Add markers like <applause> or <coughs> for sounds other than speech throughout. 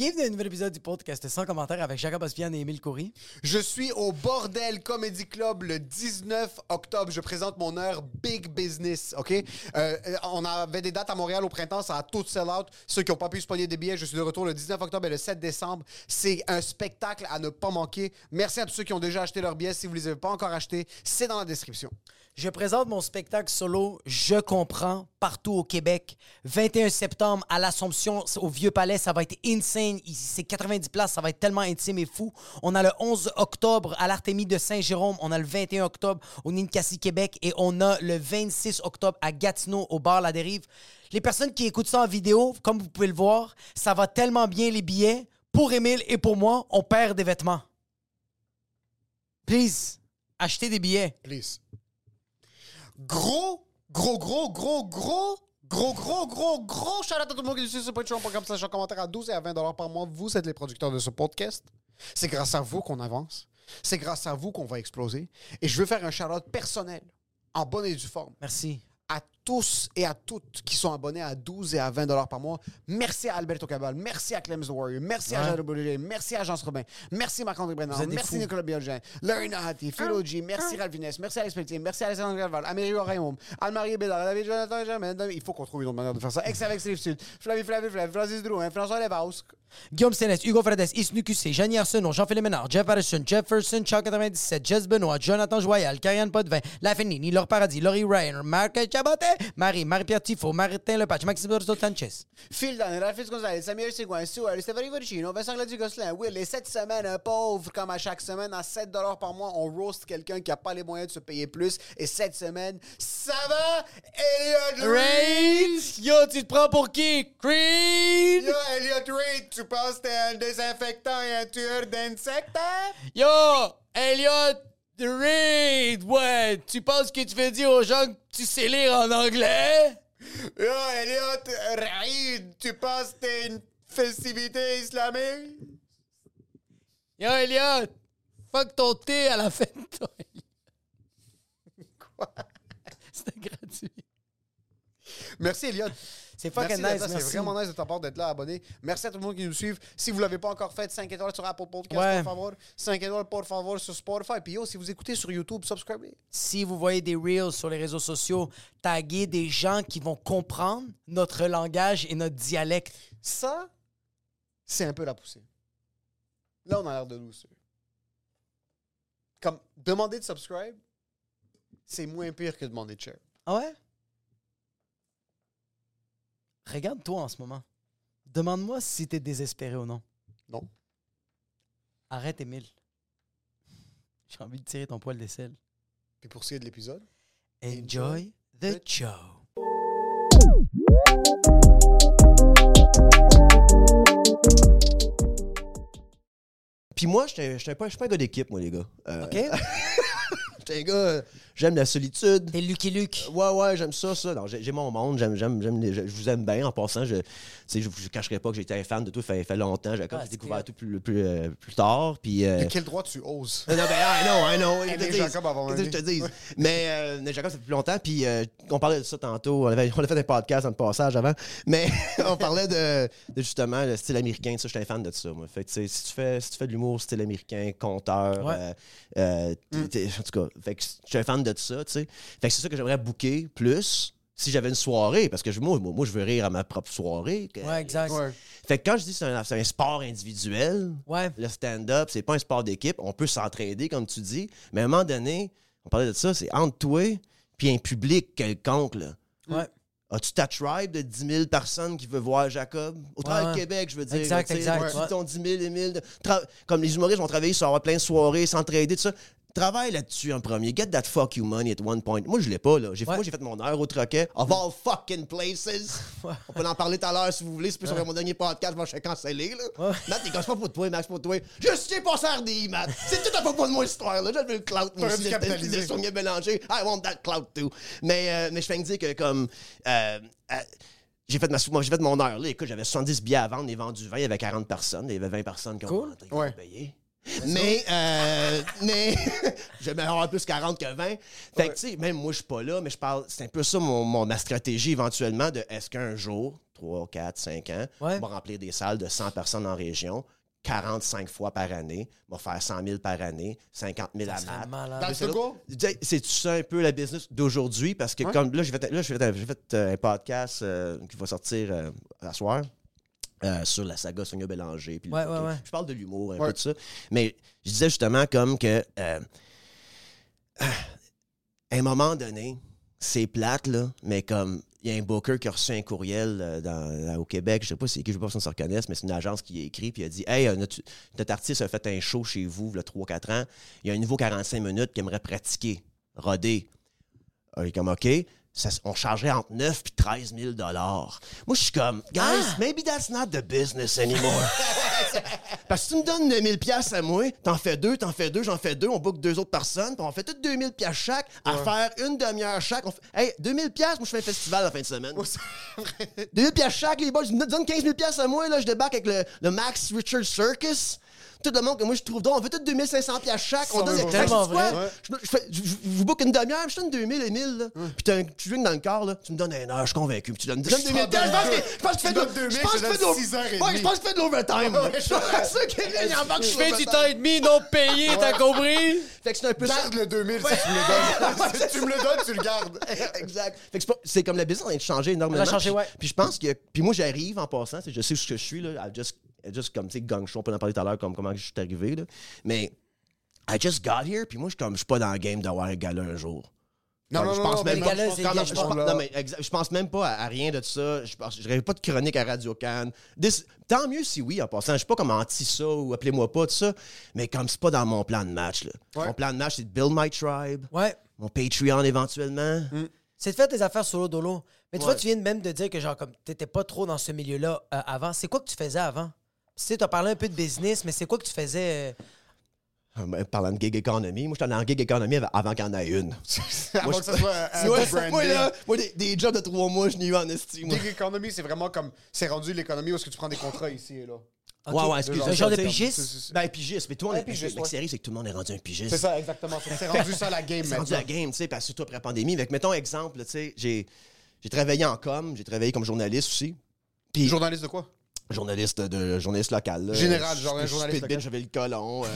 Bienvenue à un nouvel épisode du podcast sans commentaire avec Jacob Ospian et Émile Coury. Je suis au Bordel Comedy Club le 19 octobre. Je présente mon heure Big Business, OK? Euh, on avait des dates à Montréal au printemps, ça a tout sell out. Ceux qui n'ont pas pu se pogner des billets, je suis de retour le 19 octobre et le 7 décembre. C'est un spectacle à ne pas manquer. Merci à tous ceux qui ont déjà acheté leurs billets. Si vous ne les avez pas encore achetés, c'est dans la description. Je présente mon spectacle solo Je comprends partout au Québec. 21 septembre à l'Assomption au Vieux Palais, ça va être insane. C'est 90 places, ça va être tellement intime et fou. On a le 11 octobre à l'Artémie de Saint-Jérôme, on a le 21 octobre au Ninkasi Québec et on a le 26 octobre à Gatineau au bar La Dérive. Les personnes qui écoutent ça en vidéo, comme vous pouvez le voir, ça va tellement bien les billets. Pour Émile et pour moi, on perd des vêtements. Please, achetez des billets. Please gros, gros, gros, gros, gros Gros, gros, gros, gros shout à tout le monde qui suit sur patreon.com. Ça, en commentaire à 12 et à 20 par mois. Vous êtes les producteurs de ce podcast. C'est grâce à vous qu'on avance. C'est grâce à vous qu'on va exploser. Et je veux faire un shout personnel, en bonne et due forme. Merci. À tous et à toutes qui sont abonnés à 12 et à 20 dollars par mois. Merci à Alberto Cabal, merci à Clemens the Warrior, merci à. Jean Boulay, merci à Jean Robin, merci Marc-André Vous Brennan, merci fous. Nicolas Biolgin, Larry Nahati, Philo G, merci Ralph merci Alex Pelletier, merci Alexandre Galval, Amélie Raymond, Anne-Marie Bédard, David Jonathan Germain, Il faut qu'on trouve une autre manière de faire ça. Ex avec Steve Sud, Flavie Flavie Flavie, Francis Drouin, François Levaus. Guillaume Sénès, Hugo Fredes, Isnu QC, Jeannie Arsenault, Jean-Philippe Ménard, Jeff Harrison, Jefferson, Chuck 97, Jess Benoît, Jonathan Joyal, Karianne Potvin, La Fenini, Laure Paradis, Laurie Ryan, Marc Chabotet, Marie, Marie-Pierre Tifo, Martin Lepage, Maxime Dorso Sanchez. Phil Dan, Ralphis Gonzalez, Samir Seguin, Stuart, Stéphanie Voricino, Vincent Gladu Gosselin, Will. Et cette semaine, un pauvre, comme à chaque semaine, à 7 par mois, on roast quelqu'un qui n'a pas les moyens de se payer plus. Et cette semaine, ça va, Elliot Reid! Yo, tu te prends pour qui? Creed! Yo, Elliot Reid, tu penses que t'es un désinfectant et un tueur d'insectes? hein? Yo, Elliot Reid! Ouais, tu penses que tu veux dire aux gens que tu sais lire en anglais? Yo, Elliot Reid, tu penses que t'es une festivité islamique? Yo, Elliot! Fuck ton thé à la fin de toi. Quoi? <laughs> C'était gratuit. Merci, Elliot. C'est fucking nice, merci. C'est vraiment nice de ta part d'être là, abonné. Merci à tout le monde qui nous suit. Si vous ne l'avez pas encore fait, 5 étoiles sur Apple Podcast, Ouais. por favor. 5 étoiles, por favor, sur Spotify. Puis yo, si vous écoutez sur YouTube, subscribez. si vous voyez des reels sur les réseaux sociaux, taguez des gens qui vont comprendre notre langage et notre dialecte. Ça, c'est un peu la poussée. Là, on a l'air de douceur. Comme, demander de subscribe, c'est moins pire que demander de share. Ah ouais? Regarde-toi en ce moment. Demande-moi si t'es désespéré ou non. Non? Arrête, Émile. J'ai envie de tirer ton poil d'aisselle. Puis pour ce qui est de l'épisode, Enjoy the the show. Puis moi, pas, je suis pas un gars d'équipe, moi, les gars. Euh, OK? <laughs> J'étais un gars, euh, j'aime la solitude. T'es Lucky Luke. Ouais, ouais, j'aime ça, ça. Non, j'ai mon monde, j'aime, j'aime, j'aime les- je, je vous aime bien en passant. Je, tu sais, je, je cacherai pas que j'étais un fan de tout, ça fait, fait longtemps. J'ai Ah, découvert tout plus, plus, euh, plus tard. Puis. euh, quel droit tu oses? non, ben, I know, I know. Aimer je te dis. Jacob avant je te dis. Mais, euh, Jacob, ça fait plus longtemps. Puis, euh, on parlait de ça tantôt. On, avait, on a fait un podcast dans le passage avant. Mais <laughs> on parlait de, de justement le style américain. Ça, j'étais un fan de ça, moi. Fait que, tu sais, si tu fais, si tu fais de l'humour style américain, conteur, Ouais. euh, euh, t'es- en tout cas, fait que je suis un fan de ça, tu sais. Fait que c'est ça que j'aimerais booker plus si j'avais une soirée. Parce que moi, moi, moi, je veux rire à ma propre soirée. que- Ouais, exact. Ouais. Fait que quand je dis que c'est un, c'est un sport individuel, Ouais. le stand-up, c'est pas un sport d'équipe. On peut s'entraider, comme tu dis. Mais à un moment donné, on parlait de ça, c'est entre toi puis un public quelconque. Là. Ouais. As-tu ta tribe de 10 000 personnes qui veulent voir Jacob? Au travers Ouais. de Québec, je veux dire. Exact, exact, Tu ouais. ton 10 000 et 1000. de- tra- Comme les humoristes vont travailler sur avoir plein de soirées, s'entraider, tout ça. Travaille là-dessus en premier. Get that fuck you money at one point. Moi, je l'ai pas, là. J'ai, Ouais. Moi, j'ai fait mon heure au troquet. Of all fucking places. <laughs> On peut en parler tout à l'heure si vous voulez. C'est plus sur mon dernier podcast. Moi, je suis cancellé, là. Ouais. Matt, t'es pas pour toi, Max, pour toi. Je suis pas RDI, Matt. C'est tout à fait pas de moi, cette histoire-là. J'avais le clout, moi aussi. de Sonia Bélanger. I want that clout, too. Mais, euh, mais je fais me dire que, comme. euh, euh, j'ai fait, ma, moi, j'ai fait mon heure. Là. Écoute, j'avais 70 billets à vendre, j'ai vendu 20, il y avait 40 personnes, il y avait 20 personnes qui ont Cool. payé. Mais, euh, mais <laughs> j'aimais avoir plus 40 que 20. Fait que, tu sais, même moi, je suis pas là, mais je parle, c'est un peu ça mon, mon- ma stratégie éventuellement de est-ce qu'un jour, 3, 4, 5 ans, Ouais. on va remplir des salles de 100 personnes en région, 45 fois par année, va faire 100 000 par année, 50 000 à sais, C'est ça un peu la business d'aujourd'hui parce que Ouais. comme là j'ai fait, là, fait, j'ai fait, euh, un podcast euh, qui va sortir euh, à soir euh, sur la saga Sonia Bélanger. puis le Ouais, hockey. ouais, ouais. Je parle de l'humour un Ouais. peu de ça, mais je disais justement comme que euh, à un moment donné c'est plate là, mais comme il y a un booker qui a reçu un courriel euh, dans- au Québec, je sais pas si qui, je sais pas si on se reconnaisse, mais c'est une agence qui a écrit puis a dit Hey, notre, notre artiste a fait un show chez vous il y a 3-4 ans. Il y a un nouveau 45 minutes qu'il aimerait pratiquer, roder. Il est comme OK. Ça- on chargerait entre 9 et 13 000 Moi, je suis comme, guys, Ah! maybe that's not the business anymore. <laughs> Parce que tu me donnes 2000 pièces à moi, t'en fais deux, t'en fais deux, j'en fais deux, on book deux autres personnes, puis on fait toutes 2000 pièces chaque, à faire une demi-heure chaque. On fait, hey, 2000 pièces, moi je fais un festival la fin de semaine. 2000 pièces chaque, les boys, je me donne 15 000 pièces à moi, là, je débarque avec le, le Max Richard Circus. Tout le monde que moi je trouve drôle, on fait toutes 2500 pièces chaque. On donne tellement vrai. Je, vous book une demi-heure, je donne 2000 et 1000, là. Puis un tu drink dans le corps, là. Tu me donnes un heure, je suis convaincu. Puis tu donnes, tu donnes 2000 t'en donne pièces. Je pense que- tu fais Tu de donnes 2000, je pense que je tu fais de Ouais, je pense que tu fais de l'overtime. Je fais du temps et demi non payé, t'as compris? Fait que c'est un peu ça. Garde le 2000 <laughs> si tu me le donnes. si tu me le donnes, tu le gardes. <laughs> exact. Fait que c'est comme la business a changé énormément. Elle a changé, Puis- ouais. Puis je pense que. Puis moi, j'arrive en passant. tu Je sais ce que je suis, là. Just, I just comme, tu sais, gang show, on peut en parler tout à l'heure, comme comment je suis arrivé, là. Mais. I just got here, puis moi, je suis comme, je suis pas dans le game d'avoir un gala un jour. Non, non, je non, pense même mais pas. je pense- des même pas à, à rien de ça. Je pense, je rêve pas de chronique à Radio Can. Tant mieux si oui, en passant. Je suis pas comme anti ça ou appelez-moi pas de ça. Mais comme c'est pas dans mon plan de match, là. Ouais. Mon plan de match, c'est de build my tribe, Ouais. mon Patreon éventuellement. C'est de faire tes affaires solo dolo. Mais tu Ouais. vois, tu viens même de dire que genre comme t'étais pas trop dans ce milieu-là euh, avant. C'est quoi que tu faisais avant? Tu sais, t'as parlé un peu de business, mais c'est quoi que tu faisais? euh, Ah, ben, parlant de gig economy, moi, j'étais dans gig economy av- avant qu'il y en ait une. <laughs> Avant <laughs> que ça soit un moi, branding. <laughs> moi, là, moi, des, des jobs de trois mois, je n'ai eu en estime. Gig economy, c'est vraiment comme. C'est rendu l'économie où est-ce que tu prends des contrats ici et là. ok, Ouais, ouais, un excuse-moi. genre de pigiste? Ben, pigiste, mais tout le monde est pigiste, Mais ouais. ce qui arrive, c'est que tout le monde est rendu un pigiste. C'est ça, exactement. C'est rendu ça la game C'est rendu la game, tu sais, parce que surtout après la pandémie. Fait que, mettons, exemple, tu sais, j'ai j'ai travaillé en com, j'ai travaillé comme journaliste aussi. Puis, Journaliste de quoi? Journaliste de journaliste local. là. Général, genre un Je- journaliste local. J'avais le colon. euh.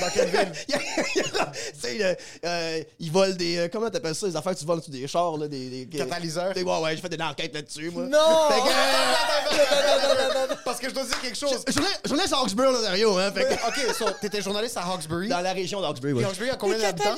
Dans quelle ville Il y il y euh, ils volent des. euh, comment t'appelles ça, les affaires que tu voles sur des chars, là, des. des Catalyseurs. des- Ouais, ouais, j'ai fait une enquête là-dessus, moi. Non! Fait que, euh, Parce que je dois dire quelque chose. journaliste- Journaliste à Hawkesbury, l'Ontario, hein. Fait que- Ok, so, t'étais journaliste à Hawkesbury? dans la région d'Hawkesbury, ouais. Hawkesbury a combien d'habitants?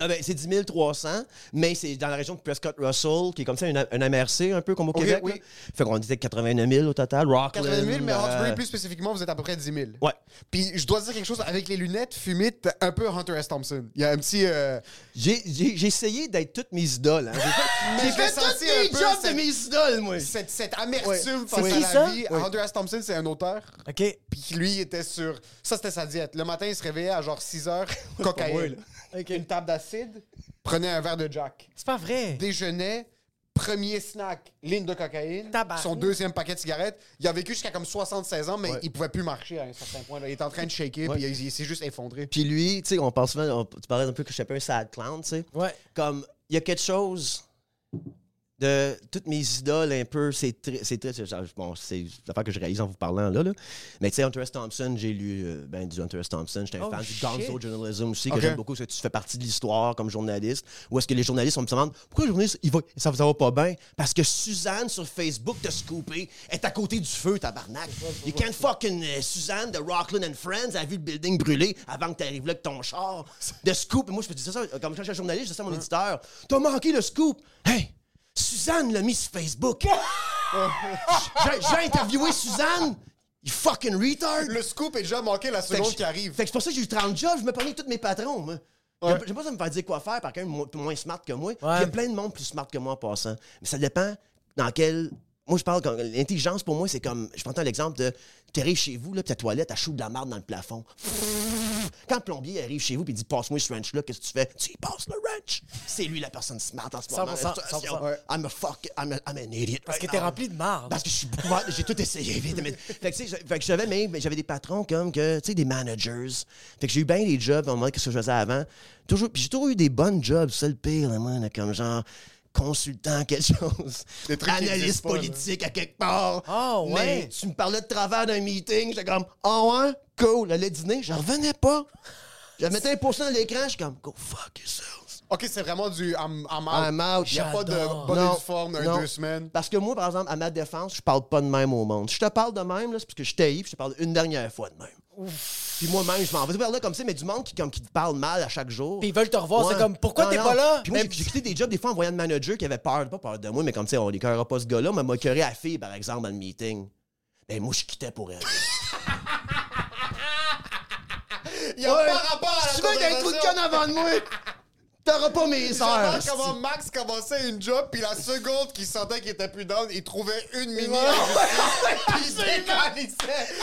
Ah ben, c'est 10 300, mais c'est dans la région de Prescott-Russell, qui est comme ça, un, un MRC, un peu comme au Québec. oui. Fait qu'on était 89 000 au total. Rockland. 80 000, mais Hawkesbury, euh, plus spécifiquement, vous êtes à peu près 10 000. Ouais. Puis je dois dire quelque chose, avec les lunettes fumées, t'es un peu Hunter S. Thompson. Il y a un petit... euh, J'ai j'ai- j'ai essayé d'être toutes mes idoles. hein. J'ai fait, <laughs> j'ai l'ai fait toutes un les peu, jobs cette- de mes idoles, moi. cette, cette amertume Ouais. face C'est à qui, la ça? vie. Ouais. Hunter S. Thompson, c'est un auteur. OK. Puis lui, il était sur... Ça, c'était sa diète. Le matin, il se réveillait à genre 6 heures, <laughs> moi, cocaïne. là. Une table d'acide, prenait un verre de Jack. C'est pas vrai. Déjeunait, premier snack, ligne de cocaïne. Tabarnak. Son deuxième paquet de cigarettes. Il a vécu jusqu'à comme 76 ans, mais Ouais. il pouvait plus marcher à un certain point. là. Il était en train de shaker, Ouais. puis il, il s'est juste effondré. Puis lui, tu sais, on parle souvent, on- tu parlais un peu que je suis un peu un sad clown, tu sais. Ouais. Comme, il y a quelque chose de toutes mes idoles un peu, c'est très, c'est bon, c'est l'affaire que je réalise en vous parlant là, là. Mais tu sais, Hunter S. Thompson, j'ai lu euh, ben, du Hunter S. Thompson, j'étais un Oh, fan du. Gonzo Journalism aussi, que j'aime beaucoup, parce que tu fais partie de l'histoire comme journaliste. Ou est-ce que les journalistes, on me demande, pourquoi les journalistes, ils vont, ça, ça va pas bien? Parce que Suzanne sur Facebook t'a scoopé, est à côté du feu, tabarnak. You can't fucking, euh, Suzanne de Rockland and Friends a vu le building brûler avant que t'arrives là avec ton char. <laughs> De scoop, moi je peux dire ça, comme quand je suis journaliste, je dis ça à mon éditeur, t'as manqué le scoop. Hey! Suzanne l'a mis sur Facebook. J'ai- J'ai interviewé Suzanne. You fucking retard. Le scoop est déjà manqué la seconde je- qui arrive. Fait que c'est pour ça que j'ai eu 30 jobs, je me prenais tous mes patrons, moi. J'aime j'aime pas ça me faire dire quoi faire par quelqu'un mo- moins smart que moi. Il y a plein de monde plus smart que moi en passant. Mais ça dépend dans quel. Moi, je parle quand l'intelligence pour moi, c'est comme. Je prends l'exemple de. Tu arrives chez vous, là, puis ta toilette, elle chaude de la marde dans le plafond. Quand le plombier arrive chez vous, puis il dit Passe-moi ce wrench-là, qu'est-ce que tu fais? Tu y passes le wrench. C'est lui la personne smart en ce moment. 100%, La situation. 100%. I'm a fuck. I'm, a, I'm an idiot. Parce que right t'es rempli de marde. Parce que je suis j'ai tout essayé <laughs> fait que, tu sais, je- fait que j'avais même j'avais des patrons comme que tu sais des managers. Fait que j'ai eu bien des jobs en mode qu'est-ce que je faisais avant. Toujours puis j'ai toujours eu des bonnes jobs, c'est le pire là, moi, là, comme genre consultant quelque chose. Des trucs qui Analyste là. politique à quelque part. Ah, ouais. Mais tu me parlais de travers d'un meeting, j'étais comme "Ah ouais, cool, le dîner, je revenais pas." Je mettais un pourcent à l'écran, je suis comme "Go fuck yourselves." Ok, c'est vraiment du I'm, I'm out. I'm out. Il n'y a pas de J'adore. bonne Non, forme un non. deux semaines. Parce que moi, par exemple, à ma défense, je parle pas de même au monde. Je te parle de même, là, c'est parce que je t'haïs, puis je te parle une dernière fois de même. Puis moi-même, je m'en vais vers là comme ça, mais du monde qui, comme, qui te parle mal à chaque jour. Puis ils veulent te revoir, c'est comme, pourquoi t'es pas là? Puis moi, Même- j'ai quitté des jobs des fois en voyant le manager qui avait peur, pas peur de moi, mais comme, tu sais, on l'écœurera pas ce gars-là, mais m'a à la fille, par exemple, dans le meeting. Ben, moi, je quittais pour elle. <laughs> Il n'y a pas rapport à la tu veux qu'il y ait un trou de conne avant de moi, <laughs> t'auras pas mes heures. comment Max commençait une job, puis la seconde qu'il sentait qu'il était plus down, il trouvait une mini puis il <laughs> se décalissait.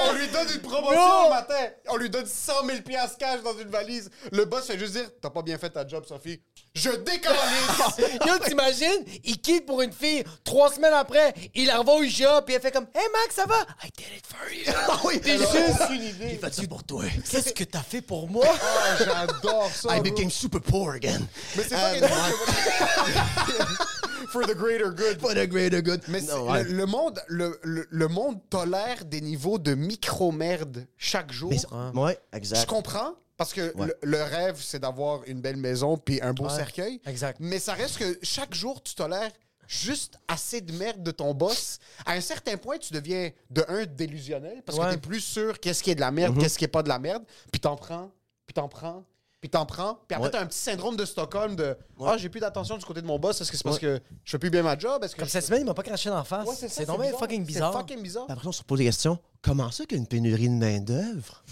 On lui donne une promotion le matin. On lui donne 100 000 piastres cash dans une valise. Le boss fait juste dire T'as pas bien fait ta job, Sophie. Je décalisse. <laughs> Yo, t'imagines? Il quitte pour une fille. Trois semaines après, il la revoit au IGA, puis elle fait comme Hey Max, ça va? I did it for you. Ah oui, T'es juste une idée. J'ai fait ça pour toi? Qu'est-ce que t'as fait pour moi? Ah, J'adore ça. <laughs> I bro. became super poor again. Mais c'est Euh, pas <laughs> For the greater good. For the greater good. Mais le, le monde, le, le- le monde tolère des niveaux de micro-merde chaque jour. Mais ouais, Je exact. comprends, parce que Ouais. le, le rêve, c'est d'avoir une belle maison puis un beau Ouais, cercueil. exact. Mais ça reste que chaque jour, tu tolères juste assez de merde de ton boss. À un certain point, tu deviens, de un, délusionnel, parce que t'es plus sûr qu'est-ce qui est de la merde, qu'est-ce qui est pas de la merde. Puis t'en prends, puis t'en prends, puis t'en prends. Puis après, Ouais. t'as un petit syndrome de Stockholm de « Ah, j'ai plus d'attention du côté de mon boss. Est-ce que c'est parce que je fais plus bien ma job? Est-ce que Comme cette semaine, il m'a pas craché d'en face. Ouais, c'est fucking bizarre. C'est fucking bizarre. Après, on se pose des questions. Comment ça qu'il y a une pénurie de main-d'œuvre?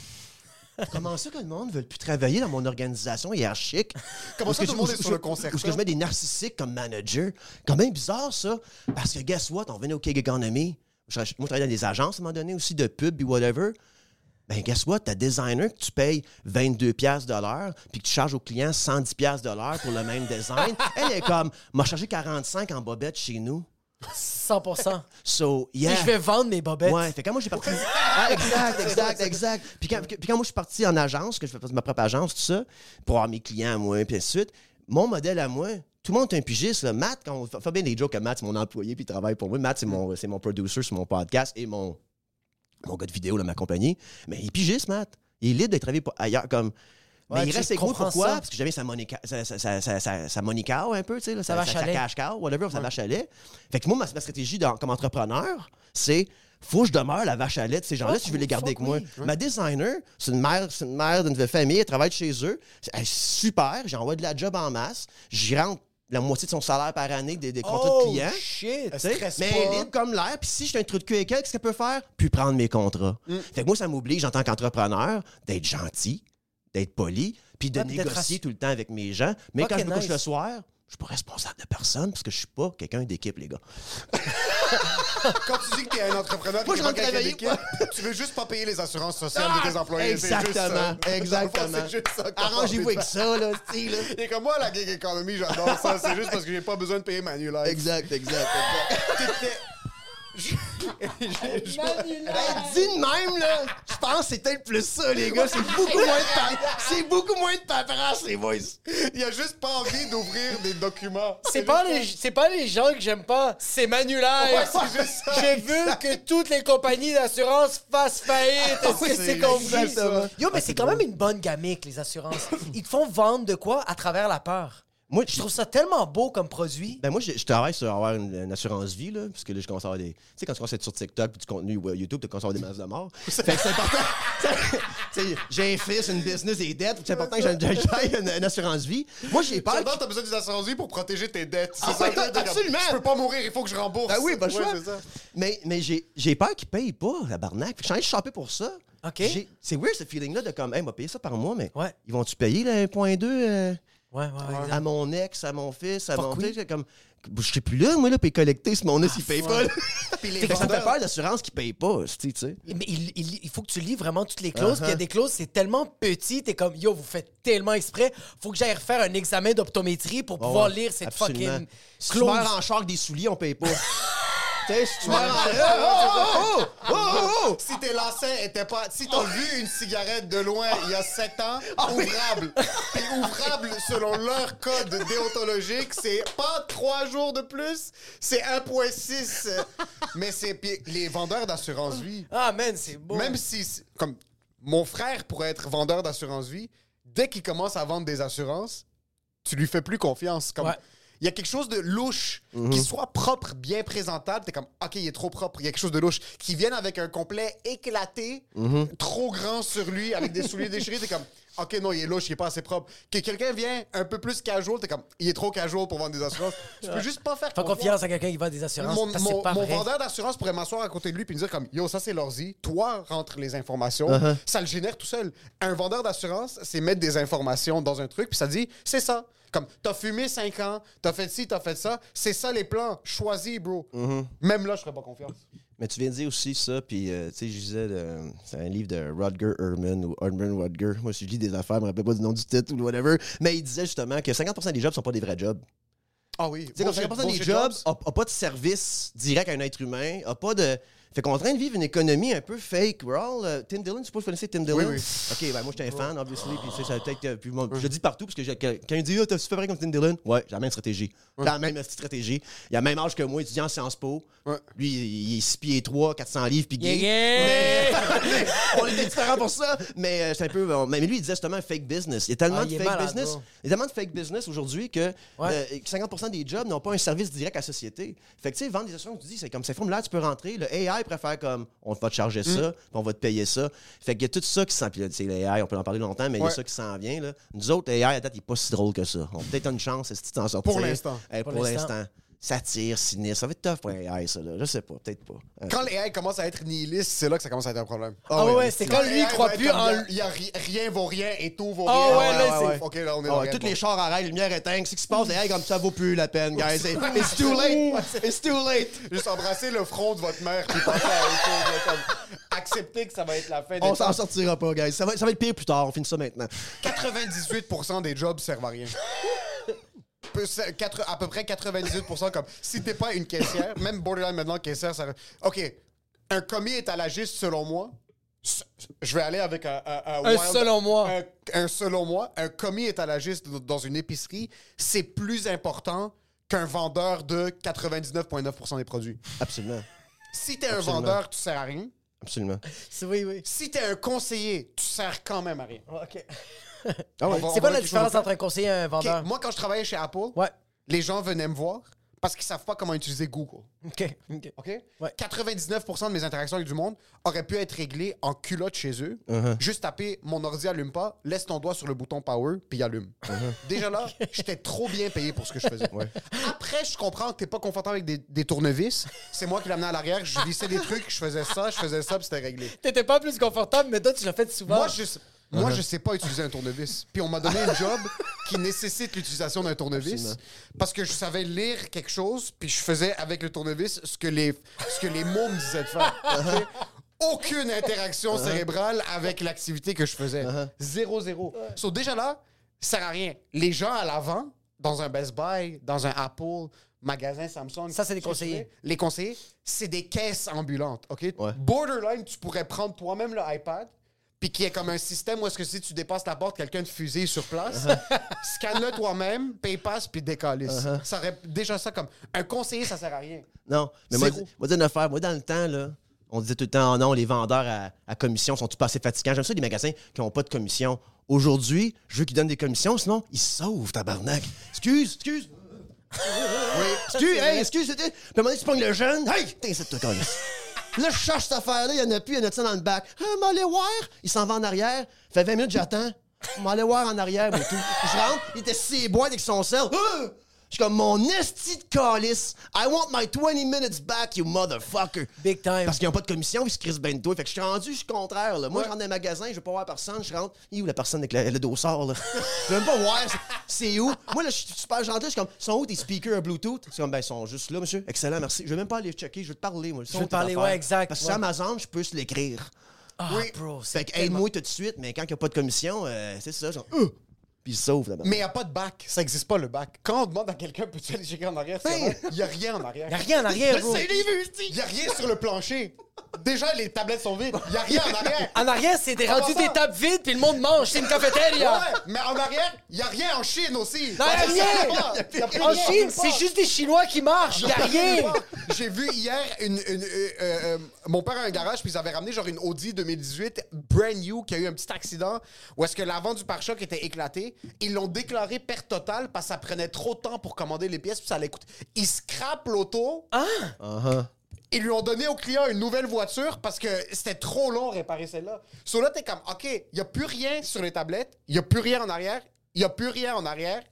Comment ça que le monde ne veut plus travailler dans mon organisation hiérarchique? Comment ça, est-ce tout que le je- monde est sur le que je mets des narcissiques comme manager? Quand même bizarre, ça. Parce que, guess what? On venait au Gig Economy. Moi, je travaillais dans des agences à un moment donné aussi, de pub et whatever. Ben, guess what? T'as designer que tu payes 22 pièces de l'heure puis que tu charges au client 110 pièces de l'heure pour le même design. Elle est comme, m'a chargé 45 en bobette chez nous. 100%. <laughs> So, Et yeah. je vais vendre mes bobettes. Ouais, fait que quand moi j'ai parti. Ah, exact, exact, exact. Puis quand, puis quand moi je suis parti en agence, que je fais ma propre agence, tout ça, pour avoir mes clients à moi, puis ainsi de suite, mon modèle à moi, tout le monde est un pigiste. Là. Matt, quand on fait bien des jokes à Matt, c'est mon employé, puis il travaille pour moi. Matt, c'est mon, c'est mon producer sur mon podcast et mon, mon gars de vidéo, là, ma compagnie. Mais il est pigiste, Matt. Il est libre d'être travaillé pour- ailleurs comme. Mais il reste comprends pourquoi? Parce que j'avais sa Monica, sa, sa, sa, Monica un peu, tu sais, sa, sa, cash cow, whatever, sa vache à lait. Fait que moi, ma, stratégie comme entrepreneur, c'est faut que je demeure la vache à lait de ces gens-là Fuck si je veux les garder avec moi. oui. Ma designer, c'est une mère, c'est une mère d'une famille, elle travaille chez eux. Elle est super, j'envoie de la job en masse. J'y rentre la moitié de son salaire par année des, des contrats Oh, de clients. shit. Mais elle est libre comme l'air. Puis si j'ai un trou de cul avec elle, qu'est-ce qu'elle peut faire? Puis prendre mes contrats. Mm. Fait que moi, ça m'oblige en tant qu'entrepreneur d'être gentil, d'être poli, puis de d'être négocier tout le temps avec mes gens. Mais quand je me couche nice. le soir, je suis pas responsable de personne parce que je suis pas quelqu'un d'équipe, les gars. <laughs> Quand tu dis que t'es un entrepreneur, Moi, je avec travailler, tu veux juste pas payer les assurances sociales de tes employés. juste ça. Exactement, <laughs> exactement. Arrangez-vous avec ça, là, tu. Il est comme moi, la gig economy, j'adore ça. C'est juste parce que j'ai pas besoin de payer Manulife. Exact, exact, exact. Je- je- dit de même, là, je pense que c'est peut-être plus ça, les gars. C'est beaucoup moins de pa- C'est beaucoup moins de paperasse, les boys. Il a juste pas envie d'ouvrir des documents. C'est pas, les, c'est pas les gens que j'aime pas, c'est Manulife. Ouais, c'est juste ça. Je veux que toutes les compagnies d'assurance fassent faillite. Est-ce que Oui, c'est c'est compris? exactement. Yo, mais c'est quand même une bonne gamique, les assurances. Ils te font vendre de quoi? À travers la peur. Moi, Je trouve ça tellement beau comme produit. Ben moi, je, je travaille sur avoir une, une assurance vie, là, parce que là, je commence à avoir des... Tu sais, quand tu commences à être sur TikTok puis du contenu YouTube, tu commences à avoir des masses de morts. <laughs> fait que c'est important. <laughs> Tu sais, j'ai un fils, une business, des dettes. C'est important que j'ai j'ai une, une assurance vie. Moi, j'ai peur... D'abord, t'as besoin des assurances vie pour protéger tes dettes. Ah ça, ouais, comme, absolument. Je peux pas mourir, il faut que je rembourse. Ah oui, le Ouais, ça. Mais, mais j'ai j'ai peur qu'ils payent pas, la barnaque. Je suis en train de choper pour ça. OK. C'est weird, ce feeling-là de comme, hey, m'a payé ça par mois, mais Ouais. ils vont-tu payer le 1.2 euh, Ouais, ouais, ouais. à mon ex, à mon fils, à Fuck mon... oui. tu sais, comme... Je sais plus là, moi, là, puis collecter si mon ex, il paye pas. <laughs> Puis les Fait que ça me fait peur d'assurance qui paye pas, tu sais, tu sais. Mais il, il- il faut que tu lis vraiment toutes les clauses. Uh-huh. Puis il y a des clauses, c'est tellement petit. T'es comme, yo, vous faites tellement exprès. Faut que j'aille refaire un examen d'optométrie pour pouvoir Ouais, lire cette absolument. fucking Si tu clause. meurs en char avec des souliers, on paye pas. <laughs> Oh, oh, oh, oh, oh. Si tes lacets étaient pas. Si t'as vu une cigarette de loin il y a 7 ans, Ah ouvrable. Puis ouvrable selon leur code déontologique, c'est pas 3 jours de plus, c'est 1,6. Mais c'est. les vendeurs d'assurance vie, Ah, man, c'est beau. même si. Comme mon frère pourrait être vendeur d'assurance vie, dès qu'il commence à vendre des assurances, tu lui fais plus confiance. Comme. Ouais. Il y a quelque chose de louche qui soit propre, bien présentable. T'es comme, OK, il est trop propre. Il y a quelque chose de louche. Qui vienne avec un complet éclaté, trop grand sur lui, avec des souliers déchirés. T'es comme, OK, non, il est louche, il est pas assez propre. Que quelqu'un vient un peu plus casual, t'es comme, il est trop casual pour vendre des assurances. Tu peux juste pas faire Fais confiance à quelqu'un qui vend des assurances. mon, parce que mon- c'est pas mon vrai. vendeur d'assurance pourrait m'asseoir à côté de lui puis me dire comme yo ça c'est l'ordi toi rentre les informations Uh-huh. ça le génère tout seul un vendeur d'assurance c'est mettre des informations dans un truc puis ça dit c'est ça comme t'as fumé 5 ans t'as fait ci t'as fait ça c'est ça les plans choisis bro Mm-hmm. même là je ferais pas confiance Mais tu viens de dire aussi ça, puis euh, tu sais, je disais, euh, c'est un livre de Rutger Herman ou Herman Rutger. Moi, si je lis des affaires, je me rappelle pas du nom du titre ou whatever. Mais il disait justement que 50% des jobs sont pas des vrais jobs. ah oui Tu sais, comme Bullshit- 50% des jobs n'ont pas de service direct à un être humain, a pas de. Fait qu'on est en train de vivre une économie un peu fake. We're all, euh, Tim Dillon, tu sais pas, vous connaissez Tim Dillon? Oui, oui. Ok, ben moi j'étais un fan, obviously, puis tu sais, ça a peut-être. euh, puis moi, Je le dis partout, parce que quand il dit, oh, t'as-tu fait vrai comme Tim Dillon? Ouais, j'ai la même stratégie. J'ai la même petite stratégie. Il a le même âge que moi, étudiant en Sciences Po. Ouais. Lui, il est 6 pieds 3, 400 livres, puis gay. Yeah, yeah! Mais- <laughs> on était différents pour ça, mais euh, c'est un peu. euh, mais lui, il disait justement fake business. Il y a tellement Ah, de fake business. Il y a tellement de fake business aujourd'hui que Ouais. euh, 50% des jobs n'ont pas un service direct à la société. Fait que tu sais, vendre des assurances, tu dis, c'est comme ces formulaires, tu peux rentrer. Le AI préfère comme on va te charger Mm. ça, puis on va te payer ça. Fait qu'il y a tout ça qui s'en tu sais, l'AI, on peut en parler longtemps, mais il y a ça qui s'en vient. Là. Nous autres, l'AI, à date, il n'est pas si drôle que ça. On a peut-être une chance, si tu t'en sortir. Pour l'instant. Eh, Pour pour l'instant. Satire, sinistre. Ça va être tough pour l'AI, ça. Là. Je sais pas, peut-être pas. Euh, quand les AI commencent à être nihilistes c'est là que ça commence à être un problème Ah ouais, ouais, c'est quand lui, il croit plus en... il y a- ri- rien vaut rien et tout vaut Ah rien ouais, là, c'est- ok là on est Ah dans bon. les chars arrêtent, les lumières éteintes. Ce qui se passe, les AI, comme ça vaut plus la peine, guys. It's it's too late. It's too late. Juste embrasser le front de votre mère puis penser à autre chose, là, comme accepter que ça va être la fin des On s'en sortira pas, guys. Ça va, ça va être pire plus tard. On finit ça maintenant. 98% des jobs servent à rien. À peu près 98% comme si t'es pas une caissière, <laughs> même borderline maintenant caissière, ça. Ok, un commis étalagiste selon moi. Je vais aller avec un. Un, Un wild- selon moi. Un, un selon moi, un commis étalagiste dans une épicerie, c'est plus important qu'un vendeur de 99,9% des produits. Absolument. Si t'es un vendeur, tu sers à rien. Absolument. Oui, oui. Si t'es un conseiller, tu sers quand même à rien. OK. Ah ouais. C'est quoi la différence entre un conseiller et un vendeur? Moi, quand je travaillais chez Apple, Ouais. les gens venaient me voir parce qu'ils savent pas comment utiliser Google. OK. OK. OK? Ouais. 99% de mes interactions avec du monde auraient pu être réglées en culotte chez eux. Uh-huh. Juste taper mon ordi allume pas, laisse ton doigt sur le bouton power, puis il allume. Uh-huh. Déjà là, j'étais trop bien payé pour ce que je faisais. Après, je comprends que t'es pas confortable avec des, des tournevis. C'est moi qui l'amenais à l'arrière, je vissais des trucs, je faisais ça, je faisais ça, puis c'était réglé. T'étais pas plus confortable, mais toi, tu l'as fait souvent. Moi, je, moi, je sais pas utiliser un tournevis. Puis on m'a donné un job qui <laughs> nécessite l'utilisation d'un tournevis Absolument. parce que je savais lire quelque chose, puis je faisais avec le tournevis ce que les, ce que les mots me disaient de faire. <laughs> Aucune interaction cérébrale avec l'activité que je faisais. Zéro, zéro. So, déjà là, ça sert à rien. Les gens à l'avant, dans un Best Buy, dans un Apple, magasin Samsung. Ça, c'est des conseillers. Les conseillers, c'est des caisses ambulantes, OK? Ouais. Borderline, tu pourrais prendre toi-même le iPad, puis qu'il y ait comme un système où est-ce que si tu dépasses la porte, quelqu'un te fusille sur place, <laughs> scanne-le toi-même, paye passe, puis décalisse. Ça aurait déjà ça comme... Un conseiller, ça sert à rien. Non, mais moi, moi, une affaire. Moi, dans le temps, là, on disait tout le temps, oh non, les vendeurs à, à commission sont-ils pas assez fatigants? J'aime ça, les magasins qui n'ont pas de commission. Aujourd'hui, je veux qu'il donne des commissions, sinon, il se sauve, tabarnak. Excuse, excuse. Oui. <laughs> Excuse, hey, excuse, c'était. Puis à un moment donné, tu pognes le jeune. Hey, cette toi. Là, je cherche cette affaire-là, il y en a plus, il y en a ça dans le bac. Ah, m'allez voir? Il s'en va en arrière. Fait 20 minutes, j'attends. M'allez voir en arrière, moi, tout. Je rentre, il était si boîte avec son sel. Ah! Je suis comme mon esti de calice. I want my 20 minutes back, you motherfucker. Big time. Parce qu'ils n'ont pas de commission, ils se crissent ben de toi. Fait que je suis rendu, je suis contraire. Là. Moi, je rentre dans un magasin, je veux pas voir personne. Je rentre. Il est où la personne avec la- le dossard, là? <laughs> je veux même pas voir. c'est- C'est où? Moi, là, je suis super gentil. Je suis comme, sont où tes speakers à Bluetooth? C'est comme, ben, ils sont juste là, monsieur. Excellent, merci. Je veux même pas aller checker, je veux te parler, moi. Je veux te parler, ouais, exact, Parce que ouais. sur Amazon, je peux se l'écrire. Ah, Oui. bro, c'est Fait que tellement- aide-moi tout de suite, mais quand il n'y a pas de commission, euh, c'est ça, genre, euh, puis il se sauve là-bas. Mais il n'y a pas de bac. Ça n'existe pas, le bac. Quand on demande à quelqu'un, peux-tu aller checker en arrière? Il n'y a rien en arrière. Y a rien en arrière, bro. Il n'y a rien sur le plancher. Déjà, les tablettes sont vides. Il n'y a rien en arrière. En arrière, c'est des En rendu passant- des tables vides, puis le monde mange. C'est une cafétéria. Ouais, mais en arrière, il n'y a rien en Chine aussi. Non, y a rien. Y a plus En Chine, c'est juste des Chinois qui marchent. Y a rien. J'ai vu hier une. une- euh, euh, mon père a un garage, puis ils avaient ramené genre une Audi 2018 brand new qui a eu un petit accident où est-ce que l'avant du pare-choc était éclaté. Ils l'ont déclaré perte totale parce que ça prenait trop de temps pour commander les pièces, puis ça allait coûter. Ils scrapent l'auto. Uh-huh. Ils lui ont donné au client une nouvelle voiture parce que c'était trop long à réparer celle-là. So là, t'es comme, OK, il n'y a plus rien sur les tablettes, il n'y a plus rien en arrière, il n'y a plus rien en arrière.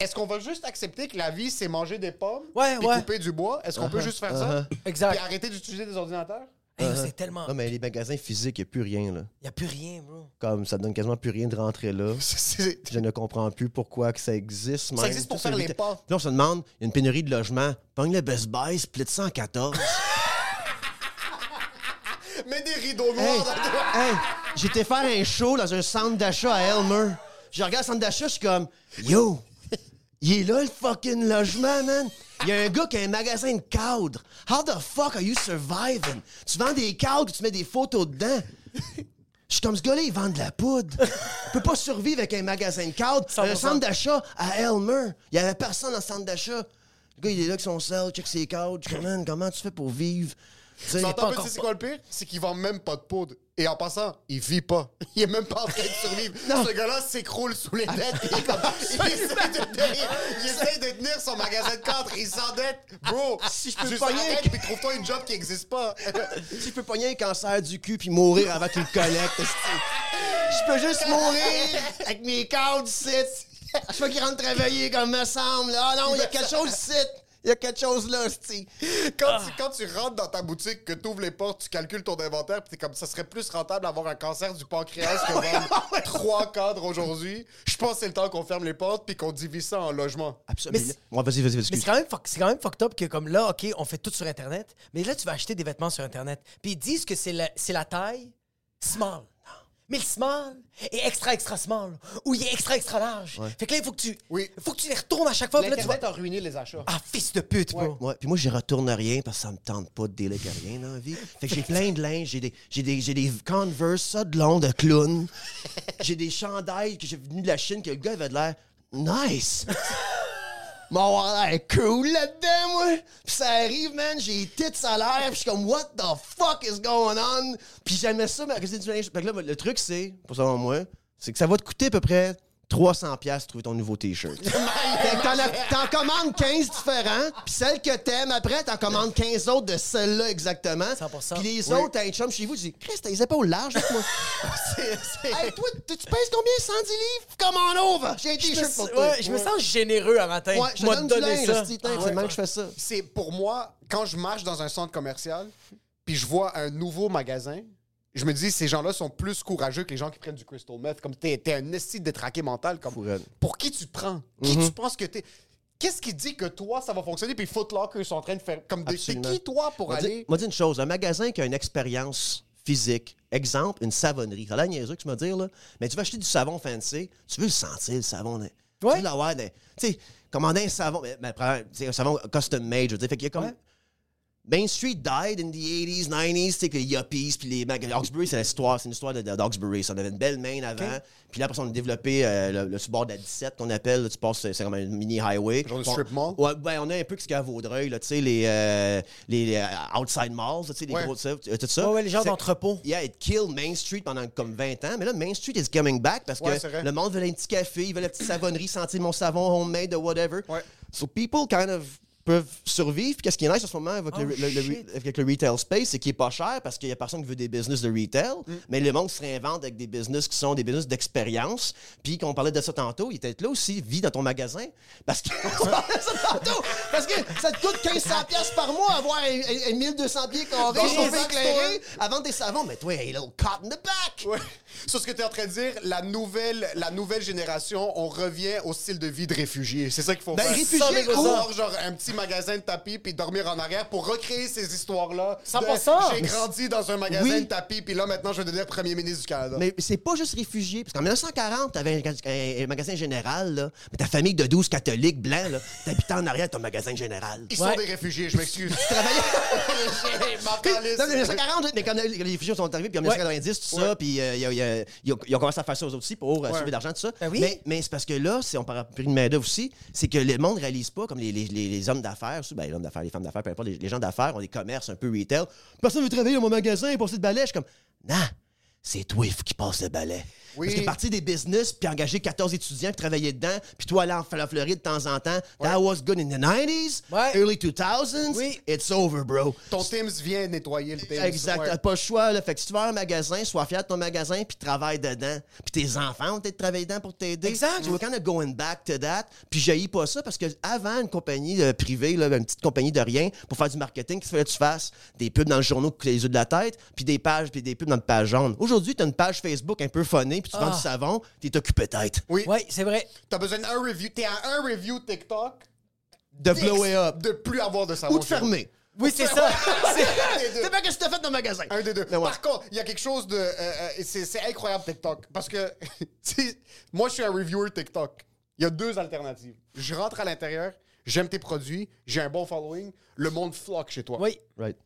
Est-ce qu'on va juste accepter que la vie, c'est manger des pommes Ouais, ouais. couper du bois? Est-ce qu'on peut juste faire ça? Exact. Puis arrêter d'utiliser des ordinateurs? Hey, c'est tellement. Non, mais les magasins physiques, il n'y a plus rien, là. Y a plus rien, bro. Comme ça donne quasiment plus rien de rentrer là. <laughs> Je ne comprends plus pourquoi que ça existe. même. existe pour Tout ça, faire les pas. Puis là, on se demande, il y a une pénurie de logements. Pogne le Best Buy, split ça en 14. <laughs> Mets des rideaux noirs hey, dans le- hey, j'étais faire un show dans un centre d'achat à Elmer. Je regarde le centre d'achat, je suis comme, yo, il est là le fucking logement, man. Il y a un gars qui a un magasin de cadres. How the fuck are you surviving? Tu vends des cadres, tu mets des photos dedans. Je suis comme ce gars-là, il vend de la poudre. Il peut pas survivre avec un magasin de cadres. Un 100%. centre d'achat à Elmer. Il y avait personne dans le centre d'achat. Le gars, il est là avec son sel, check ses cadres. Je suis comme, Man, comment tu fais pour vivre? Tu entends, pas c'est quoi le pire? C'est qu'il vend même pas de poudre. Et en passant, il vit pas. <laughs> Il est même pas en train de survivre. <laughs> Ce gars-là s'écroule sous les dettes. Il, est comme- <laughs> il essaie de tenir, il essaie de tenir son magasin de cadre. Il s'endette. Bro, Si je peux pogner- puis trouve-toi une job qui existe pas. Si je peux pogner un cancer du cul puis mourir avant qu'il le collecte, je peux juste mourir avec mes cadres ici. Je veux qu'il rentre travailler comme me semble. Ah non, il y a quelque chose ici. Il y a quelque chose là, esti. Quand, tu, quand tu rentres dans ta boutique, que tu ouvres les portes, tu calcules ton inventaire, puis t'es comme ça serait plus rentable d'avoir un cancer du pancréas que vendre trois cadres aujourd'hui. Je pense que c'est le temps qu'on ferme les portes puis qu'on divise ça en logements. Absolument. Mais c'est- Ouais, vas-y, Mais c'est quand, même fuck- c'est quand même fucked up que comme là, OK, on fait tout sur Internet, mais là, tu vas acheter des vêtements sur Internet. Puis ils disent que c'est la, c'est la taille small. Mais le small est extra, extra small. Ou il est extra, extra large. Fait que là, il faut que tu, Oui. faut que tu les retournes à chaque fois. Puis là, tu vas... L'Internet a ruiné les achats. Ah, fils de pute, bro. Ouais, puis moi, j'y retourne rien parce que ça me tente pas de délai que rien dans la vie. Fait que j'ai plein de linge, j'ai des, j'ai des, j'ai des Converse, ça de long, de clown. <laughs> J'ai des chandails que j'ai venu de la Chine que le gars avait de l'air nice. M'a avoir l'air cool là-dedans, moi. Puis ça arrive, man, j'ai tits à l'air, puis je suis comme, what the fuck is going on? Puis j'aimais ça, c'est du linge. Fait que là, le truc, c'est, pour savoir moi, c'est que ça va te coûter à peu près 300$ piastres de trouver ton nouveau T-shirt. <laughs> T'en, commandes 15 différents, puis celle que t'aimes après, t'en commandes 15 autres de celle-là exactement. 100%. Puis les autres, t'as un chum chez vous, tu dis, Chris, t'as les épaules larges, avec moi. <laughs> hey, toi, tu pèses combien? 110 livres? Come on over! J'ai un T-shirt pour toi. ouais, je me sens généreux à matin. Ouais, je te donne du linge, ça. Ah c'est ouais. même que je fais ça. C'est pour moi, quand je marche dans un centre commercial, puis je vois un nouveau magasin, je me dis, ces gens-là sont plus courageux que les gens qui prennent du crystal meth. Comme t'es, t'es un esti de détraqué mental. Comme, pour qui tu te prends? Qui tu penses que t'es? Qu'est-ce qui dit que toi, ça va fonctionner? Puis Foot Locker, ils sont en train de faire. Comme des- c'est qui, toi, pour aller. moi, dis une chose. Un magasin qui a une expérience physique, exemple, une savonnerie. Ça a l'air niaiseux que tu m'as dire, là. Mais tu vas acheter du savon fancy, tu veux le sentir, le savon. là. Tu Ouais. veux l'avoir. Tu sais, commander un savon, mais, mais tu un savon custom made, je veux dire. Fait qu'il y a comme. Ouais. Main Street died in the 80s, 90s, tu sais, que les yuppies, puis les mag- Hawkesbury, c'est l'histoire, c'est une histoire d'Hawkesbury. Ça, on avait une belle main avant. Puis là, après, on a développé euh, le, le support de la 17 qu'on appelle. là, tu passes, c'est c'est comme un mini highway. Genre de On- strip mall? Ouais, ben, on a un peu ce qu'il y a à Vaudreuil, là, tu sais, les, euh, les euh, outside malls, tu sais, les Ouais. gros, tout ça. Ouais, ouais, les genres C'est- d'entrepôts. Yeah, it killed Main Street pendant comme 20 ans. Mais là, Main Street is coming back parce Ouais, que c'est le monde veut un petit café, il veut la petite savonnerie, sentir mon savon homemade or whatever. Ouais. So people kind of peuvent survivre. Puis qu'est-ce qui est nice en ce moment avec, Oh, le, le- le- shit. avec le retail space, c'est qu'il est pas cher parce qu'il y a personne qui veut des business de retail. Mm. Mais le monde se réinvente avec des business qui sont des business d'expérience. Puis qu'on parlait de ça tantôt, il était là aussi, vis dans ton magasin. Parce que, <laughs> ça tantôt. Parce que ça te coûte 1500 pièces par mois avoir un, un- un 1200 pieds carrés, chauffé, éclairé, vendre des savons. Mais toi, a little caught in the back. Ouais. Sur ce que tu es en train de dire, la nouvelle, la nouvelle génération, on revient au style de vie de réfugié. C'est ça qu'il faut Ben, faire. réfugié, ou- avoir genre un petit magasin de tapis puis dormir en arrière pour recréer ces histoires-là. 100%. De, J'ai grandi dans un magasin Oui. de tapis puis là maintenant je vais devenir premier ministre du Canada. Mais c'est pas juste réfugié. Parce qu'en 1940, t'avais un, un- un magasin général, là. Mais ta famille de 12 catholiques blancs, là, t'habitais en arrière de ton magasin général. Ils Ouais. sont des réfugiés, je m'excuse. Tu travaillais. Calisse. mais 1940, mais quand les les réfugiés sont arrivés, puis en 1990, tout ça, puis euh, ils, ont, ils ont commencé à faire ça aux autres aussi pour euh, Ouais. sauver de l'argent, tout ça. Ben oui. Mais, mais c'est parce que là, c'est, on parle de main-d'œuvre aussi, c'est que le monde ne réalise pas, comme les, les, les, les d'affaires, ben, les hommes d'affaires, les femmes d'affaires, peu importe, les, gens d'affaires ont des commerces un peu retail. Personne veut travailler dans mon magasin passer de balai. Je suis comme, non, c'est faut qui passe le balai. Oui. Parce que partir des business, puis engager 14 étudiants, puis travailler dedans, puis toi aller en Floride de temps en temps, that was good in the 90s, Ouais. early 2000s, Oui. it's over, bro. Ton Tim's vient nettoyer le Tim's. Exact. Ouais. Pas le choix. Là. Fait que si tu vas à un magasin, sois fier de ton magasin, puis travaille dedans. Puis tes enfants ont peut-être travaillé dedans pour t'aider. Exact. So we're kind of going back to that. Puis j'ai pas ça parce que avant une compagnie euh, privée, là, une petite compagnie de rien, pour faire du marketing, qu'il fallait que tu fasses? Des pubs dans le journal qui les yeux de la tête, puis des pages, puis des pubs dans une page jaune. Aujourd'hui, t'as une page Facebook un peu funnée, puis tu vends Ah. du savon, t'es occupé tête. Oui. Oui, c'est vrai. T'as besoin d'un review. T'es à un review TikTok. De blow it up. De plus avoir de savon. Ou de fermer. Oui, c'est ça. <laughs> C'est pas que je t'ai fait dans le magasin. Un des deux. Mais ouais. Par contre, il y a quelque chose de. euh, euh, c'est incroyable TikTok. Parce que <laughs> moi, je suis un reviewer TikTok. Il y a deux alternatives. Je rentre à l'intérieur, j'aime tes produits, j'ai un bon following, le monde flock chez toi. Oui. Right.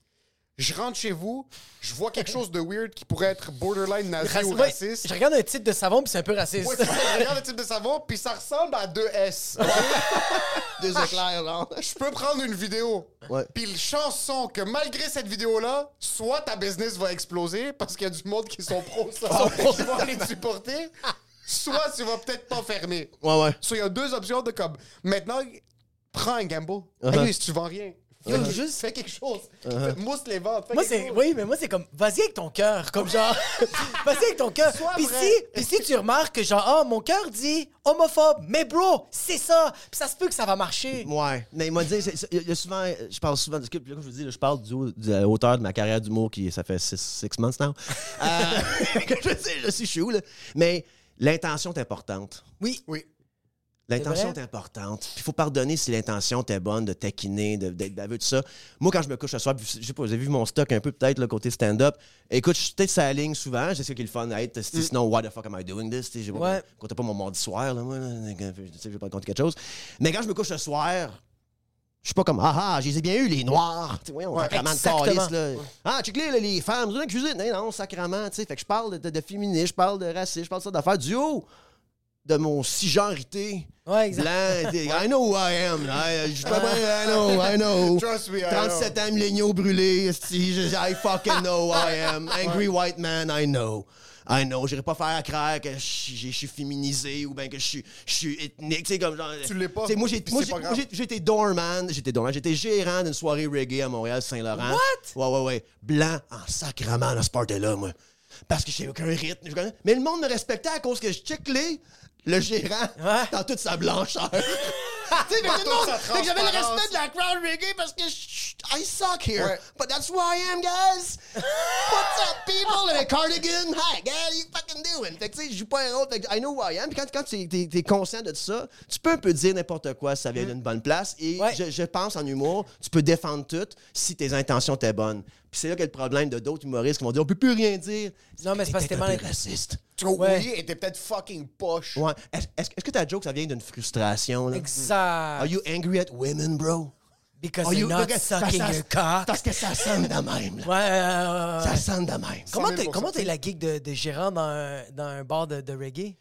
Je rentre chez vous, je vois quelque chose de weird qui pourrait être borderline nazi Raci- ou raciste. Je regarde un titre de savon, puis c'est un peu raciste. Ouais, je regarde le type de savon, puis ça ressemble à deux S. <laughs> Deux éclairs, là. Je peux prendre une vidéo. Ouais. Puis le chanson que malgré cette vidéo-là, soit ta business va exploser parce qu'il y a du monde qui sont pros ça, qui vont aller te supporter, soit tu vas peut-être pas fermer. Ouais, ouais. So, il y a deux options de comme maintenant, prends un gamble. Uh-huh. Hey, si tu vends rien, Yo, fais, juste- fais quelque chose. Fais- Mousse les ventes. fais Moi, quelque c'est. chose. Oui, mais moi, c'est comme. Vas-y avec ton cœur. Comme genre. <laughs> Vas-y avec ton cœur. Puis si, puis si tu remarques que genre, ah, mon cœur dit homophobe. Mais bro, c'est ça. Puis ça se peut que ça va marcher. Ouais, mais il m'a dit, il y a souvent, je parle souvent, de, comme je vous dis, là, je parle du, haut- de la hauteur de ma carrière d'humour qui, ça fait six, six months now. <laughs> Euh, <laughs> que je sais, je suis chou, là. Mais l'intention est importante. Oui. Oui. L'intention C'est est, importante. Puis il faut pardonner si l'intention était bonne, de taquiner, de- d'être baveux, tout ça. Moi, quand je me couche ce soir, je sais pas, vous avez vu mon stock un peu peut-être, le côté stand-up. Écoute, je suis peut-être sur la ligne souvent. Je sais ce qui est le fun à être. c'est- Sinon, why the fuck am I doing this? J'ai pas- Ouais. comptez pas mon mardi soir, là, moi. Je vais pas raconter quelque chose. Mais quand je me couche ce soir, je suis pas comme ah ah, je les ai bien eu les noirs. Tu sais, voyons, Ouais, sacrement de calice, là. Ah, check les, les femmes, dans la cuisine. Non, non, sacrement, tu sais. Fait que je parle de, de féminisme, je parle de racisme, je parle de ça d'affaires du haut de mon cisgenrité. Ouais, exact. Blanc, des- I know who I am. là. Je suis pas bien, I know, I know. <laughs> Trust me, I 37 ans, milléniaux brûlés. I fucking know who I am. Angry white man, I know. I know. J'irai pas faire croire que je suis féminisé ou bien que je suis, ethnique. Tu sais, comme genre. Tu l'es pas. Moi, j'étais doorman. J'étais doorman. J'étais gérant d'une soirée reggae à Montréal, Saint-Laurent. What? Ouais, ouais, ouais. Blanc en sacrement dans ce party-là, moi. Parce que j'ai aucun rythme. Mais le monde me respectait à cause que je check les le gérant Ouais. dans toute sa blancheur. <laughs> tu sais, tout que j'avais le respect de la crowd reggae parce que je- I suck here. Ouais. But that's who I am, guys. What's up, people? In a cardigan? Hi, guys, how you fucking doing? Fait que tu sais, je joue pas un que I know who I am. Puis quand, quand tu es, conscient de ça, tu peux un peu dire n'importe quoi si ça vient d'une bonne place. Et Ouais. je, je pense en humour, tu peux défendre tout si tes intentions étaient bonnes. Puis c'est là qu'est le problème de d'autres humoristes qui vont dire on peut plus rien dire. Non, mais c'est parce que peut-être t'es un mal- raciste. Tu vois, Ouais. oui, et t'es peut-être fucking poche. Ouais. Est-ce est-ce que ta joke, ça vient d'une frustration? Là? Exact. Are you angry at women, bro? Because Oh, you're you- not sucking parce- your cock. Parce que ça sonne de même, là. Ouais, ouais, ouais, ouais, Ça sonne de même. Comment 100 000 t'es comment t'es la gig de, de gérant dans un, dans un bar de, de reggae?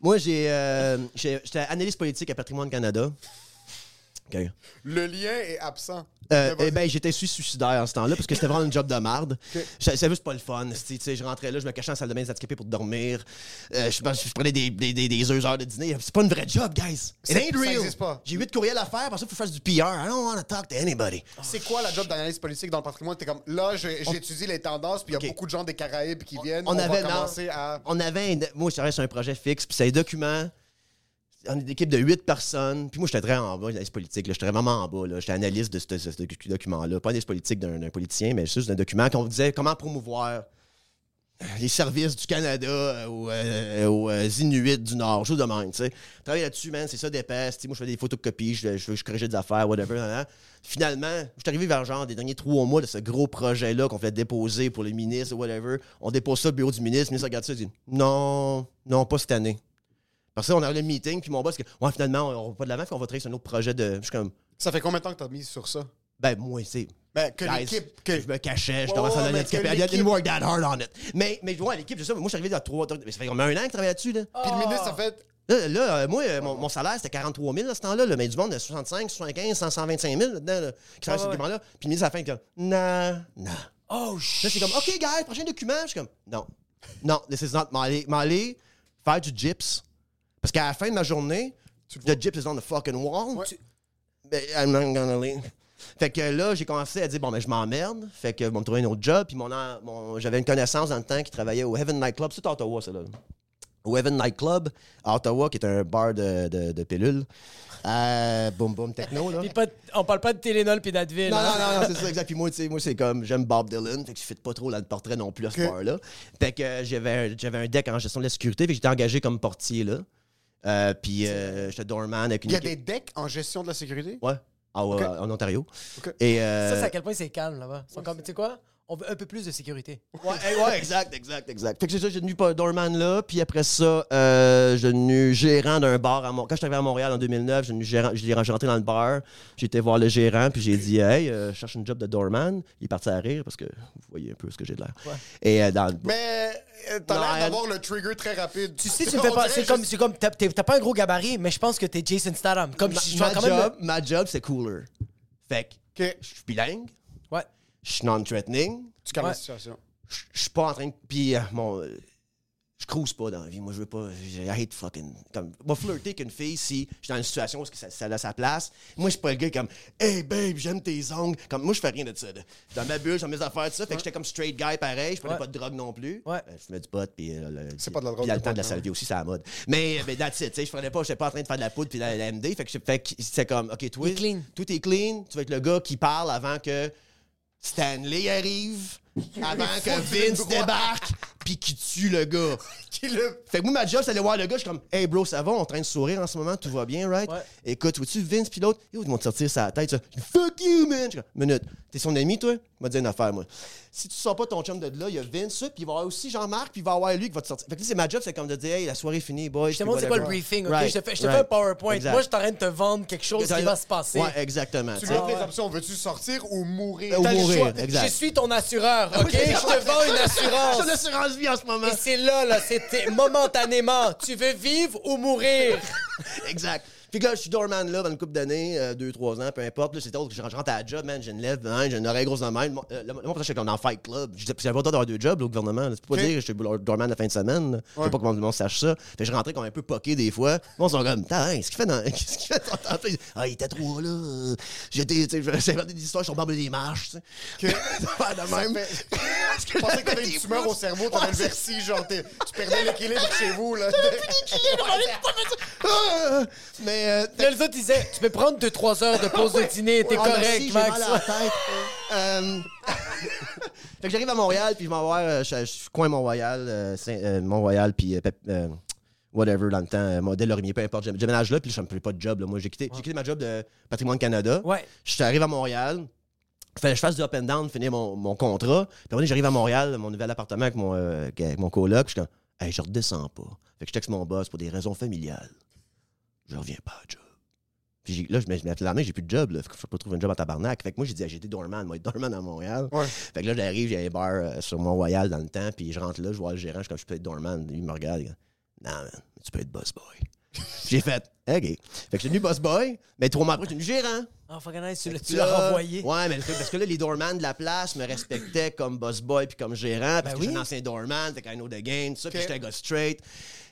Moi, j'ai, euh, j'ai- j'étais analyste politique à Patrimoine Canada. Le lien est absent. Euh, eh ben, j'étais suicidaire en ce temps-là parce que c'était vraiment une job de. Je- C'était juste pas le fun. Je rentrais là, je me cachais en salle de bain des handicapés pour dormir. Euh, je, je prenais des, des, des, des heures de dîner. C'est pas une vraie job, guys. It C'est- ain't real. J'ai huit courriels à faire, parce il faut que je fasse du PR. I don't want to talk to anybody. C'est quoi la job d'analyse politique dans le patrimoine? T'es comme, là, j'étudie les tendances, puis il y a beaucoup de gens des Caraïbes qui viennent. On On, avait- va non. commencer à... On avait, un- moi, je travaillais sur un projet fixe, puis c'est un document. On est une équipe de huit personnes. Puis moi, j'étais très en bas, analyse politique. J'étais vraiment en bas. là. J'étais analyste de ce, document-là. Pas analyse politique d'un politicien, mais juste d'un document qu'on disait comment promouvoir les services du Canada aux, euh, aux, euh, Inuits du Nord, chose de même, tu sais. Travailler là-dessus, man, c'est ça. Tu sais, Moi, je fais des photocopies, je, je, je corrigeais des affaires, whatever. Finalement, je suis arrivé vers genre des derniers trois mois de ce gros projet-là qu'on fait déposer pour le ministre, whatever. On dépose ça au bureau du ministre, le ministre regarde ça et dit Non, non, pas cette année. Parce que là, on a eu le meeting, puis mon boss, dit, ouais, finalement, on va pas de l'avant, puis on va travailler sur un autre projet de. Je suis comme, Ça fait combien de temps que t'as mis sur ça? ben, moi, c'est. Ben, que l'équipe... Que... Je me cachais, je commençais à donner que I didn't work that hard on it. Mais, mais ouais, l'équipe, c'est ça. Moi, je suis arrivé à trois. mais Ça fait comme un an que je travaille là-dessus, là. Puis le ministre, ça fait... Là, là, euh, moi, euh, mon, mon salaire, c'était 43 000 à ce temps-là. là, mais du monde de 65, 75, 100, 125 000 là-dedans, là, qui travaille sur ce document-là. Puis le ministre, à la fin, comme, non, non. Oh, Là, shit. c'est comme, OK, guys, prochain document. Je suis comme, non, non, this is not m'aller, m'aller faire du gyps. Parce qu'à la fin de ma journée, the gyps is on the fucking wall. Ouais. Tu- Ben, I'm not gonna leave. Fait que là, j'ai commencé à dire, bon, ben, je m'emmerde. Fait que, bon, me trouver un autre job. Puis mon, j'avais une connaissance dans le temps qui travaillait au Heaven Night Club. C'est à Ottawa, ça, là. Au Heaven Night Club, à Ottawa, qui est un bar de, de, de pilules. Euh, boom, boom, techno, là. Puis pas de- on parle pas de Télénol puis d'Advil. Non, hein? non, non, non, c'est ça, exact. Puis moi, tu sais, moi, c'est comme, j'aime Bob Dylan, fait que je fit pas trop dans le portrait non plus à ce bar-là. Fait que euh, j'avais, un- j'avais un deck en gestion de la sécurité, fait que j'étais engagé comme portier, là. Euh, puis euh, j'étais doorman avec une Il y a équipe- des decks en gestion de la sécurité? Ouais, ah ouais, en Ontario. Ok. Et, euh, Ça, c'est à quel point c'est calme là-bas. Ils sont comme, tu sais quoi? On veut un peu plus de sécurité. Ouais, eh, ouais, exact, exact, exact. Fait que c'est ça, j'ai devenu pas doorman là, puis après ça, euh, j'ai devenu gérant d'un bar à Montréal. Quand je suis arrivé à Montréal en 2009, j'ai devenu gérant, j'ai j'ai rentré dans le bar, j'ai été voir le gérant, puis j'ai dit, hey, euh, je cherche une job de doorman. Il est parti à rire parce que vous voyez un peu ce que j'ai de l'air. Ouais. Et euh, dans le Mais euh, t'as Non, l'air elle- d'avoir le trigger très rapide. Tu sais, tu me fais pas. C'est comme, c'est comme, t'as pas un gros gabarit, mais je pense que t'es Jason Statham. Comme ma, je ma quand même. job, ma job, c'est cooler. Fait que Ok, je suis bilingue, Ouais. Je suis non-threatening, tu calmes Ouais. la situation. je je suis pas en train de. Puis, euh, mon. je cruise pas dans la vie. Moi, je veux pas. I hate fucking. Comme, moi, flirter avec une fille si je suis dans une situation où ça, ça a sa place. Moi, je suis pas le gars comme, hey babe, j'aime tes ongles. Comme, moi, je fais rien de ça. Dans ma bulle, j'ai mes affaires, tout ça. Fait que j'étais comme straight guy pareil. Je prenais Ouais. pas de drogue non plus. Ouais. Euh, je fumais du pot. Puis. euh, le- C'est pas de la drogue, puis dans le le temps de la salvie aussi, c'est à la mode. Mais, mais that's it. Tu sais, je prenais pas. J'étais pas en train de faire de la poudre puis de la, la MD. Fait que, je- fait que c'est comme, OK, toi. Clean. Tout est clean. Tu vas être le gars qui parle avant que Stanley arrive, avant que Vince débarque, puis qui tue le gars. <laughs> Qui le... Fait que moi, ma job, c'est d'aller voir le gars. Je suis comme, hey bro, ça va, on est en train de sourire en ce moment, tout va bien, right? Ouais. Écoute, vois-tu Vince, puis l'autre, ils vont te sortir sa tête, ça? Fuck you, man! Je suis comme, minute, t'es son ami, toi? Il m'a dit une affaire, moi. Si tu sors pas ton chum de là, il y a Vince, puis il va y avoir aussi Jean-Marc, puis il va y avoir lui qui va te sortir. Fait que là, c'est ma job, c'est comme de dire, hey, la soirée est finie, boy. Je te montre c'est quoi le briefing, ok? je te fais, je te right. fais un PowerPoint. Exact. Moi, je suis en train de te vendre quelque chose qui va se passer. Ouais, exactement. Tu offres les options. Veux-tu sortir ou mourir? Ou mourir, choix. exact. Je suis ton assureur, ok? Je te vends une Je assurance. suis en assurance vie en ce moment. Et c'est là, là, c'était momentanément. Tu veux vivre ou mourir? <laughs> exact. Puis là, je suis doorman là, dans une couple d'années, euh, deux, trois ans, peu importe. Là, c'est autre que je rentre à la job, man. J'ai une lèvre, hein, j'ai une oreille grosse dans la main. Moi, euh, je suis comme dans Fight Club. J'avais pas le d'avoir deux jobs, là, au gouvernement. peux pas dire que je suis doorman la fin de semaine. Je sais pas comment le monde sache ça. Fait que je rentrais comme un peu poqué des fois. Moi, on sont comme, Tain, qu'est-ce qu'il fait dans. <laughs> Qu'est-ce qu'il fait dans? Ah, il était trop là. euh, J'étais, tu sais, j'ai des histoires sur le des marches, tu sais. <laughs> De même. <laughs> Parce que pensais que t'avais une tumeur au cerveau, t'avais le c'est vertige, genre tu perdais l'équilibre chez vous, là. Ah! Mais. euh, Là, les autres disaient, tu peux prendre 2-3 heures de pause de dîner, t'es Ah, correct, merci, j'ai Max. mal à la tête. <laughs> Euh, <laughs> fait que j'arrive à Montréal, puis je m'en vais euh, je je suis coin Mont-Royal, euh, Saint- euh, Mont-Royal, puis euh, Pep- euh, whatever, dans le temps, euh, modèle Lorimier, peu importe. Je déménage là, puis je ne plus pas de job. là. Moi, j'ai quitté, j'ai quitté ma job de Patrimoine Canada. Ouais. Je suis arrivé à Montréal. Fallait que je fasse du up and down, finir mon, mon contrat. Puis après, j'arrive à Montréal, mon nouvel appartement avec mon, euh, avec mon coloc. Je suis comme, hey, je redescends pas. Fait que je texte mon boss pour des raisons familiales. Je reviens pas à job. Puis là, je me suis la main, j'ai plus de job. Là. Faut que pas trouver un job en tabarnak. Fait que moi, j'ai dit, ah, j'étais doorman. Moi, doorman à Montréal. Ouais. Fait que là, j'arrive, j'ai un bar euh, sur Mont-Royal dans le temps. Puis je rentre là, je vois le gérant. Je suis comme, je peux être doorman. Il me regarde. Il dit, non, man, tu peux être boss boy. <laughs> j'ai fait, OK. Fait que je suis devenu boss boy. Mais trois mois après, je suis devenu gérant. Ah, nice, tu l'as- tu l'as renvoyé. Ouais, mais le truc, parce que là, les doormans de la place me respectaient comme boss boy puis comme gérant, parce Ben que j'étais un ancien doorman, fait qu'un know the game, tout ça, puis j'étais un gars straight.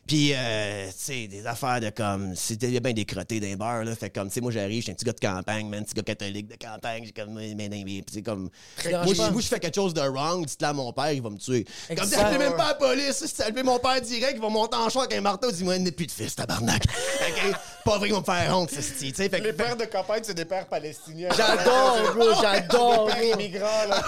Puis, euh, tu sais, des affaires de comme. C'était bien des crottés d'un bar, là. Fait comme, tu sais, moi, j'arrive, j'étais un petit gars de campagne, man, petit gars catholique de campagne. J'ai comme. Mais, mais, comme. Moi, je fais quelque chose de wrong, dites-le à mon père, il va me tuer. Comme, si appelé même pas la police, si tu appelé mon père direct, il va monter en choix avec un marteau, dis-moi, il n'est plus de fils, tabarnak. <laughs> OK? Pas vrai, ils vont me faire honte, ça, tu sais. Fait que- Les pères de campagne, c'est des pères palestiniens. J'adore, <laughs> bro, j'adore, Des pères immigrants, là.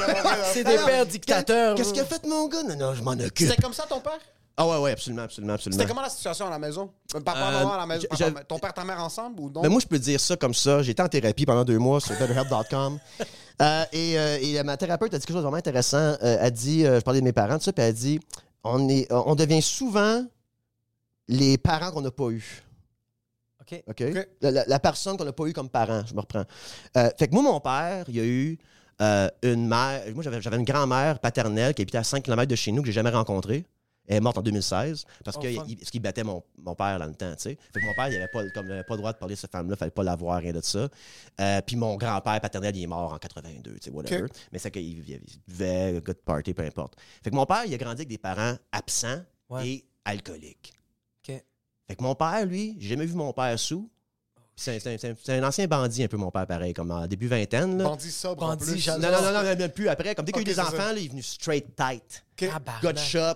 C'est des pères dictateurs. Qu'est-ce bro. qu'il a fait, mon gars? Non, non, je m'en occupe. C'était comme ça, ton père? Ah ouais, ouais, absolument, absolument, absolument. C'était comment la situation à la maison? Papa, Euh, maman à la maison? je- papa, je- ton père, ta mère ensemble ou non? Ben, moi, je peux dire ça comme ça. J'étais en thérapie pendant deux mois sur betterhelp.com. <laughs> Euh, et, euh, et ma thérapeute a dit quelque chose de vraiment intéressant. Euh, elle dit, euh, je parlais de mes parents, tout ça, puis elle a dit on, est, on devient souvent les parents qu'on n'a pas eus. OK. OK? OK. La, la- la personne qu'on n'a pas eu comme parent, je me reprends. Euh, fait que moi, mon père, il y a eu euh, une mère. Moi, j'avais j'avais une grand-mère paternelle qui habitait à 5 km de chez nous que j'ai jamais rencontrée. Elle est morte en 2016 parce Oh, que fuck. il- parce qu'il battait mon, mon père dans le temps, tu sais. Fait que mon père, il avait pas, comme, il avait pas le droit de parler de cette femme-là, il fallait pas la voir, rien de ça. Euh, puis mon grand-père paternel, il est mort en 82, tu sais, whatever. Mais c'est qu'il il vivait, good party, peu importe. Fait que mon père, il a grandi avec des parents absents Ouais. et alcooliques. Fait que mon père, lui, j'ai jamais vu mon père sous. C'est un, c'est un- ancien bandit, un peu, mon père, pareil, comme en début vingtaine. Là. Bandit sobre en Bandit, plus. j'adore. Non, non, non, non, même plus après. Comme dès qu'il y a eu des enfants, là, il est venu straight tight. Gars de shop,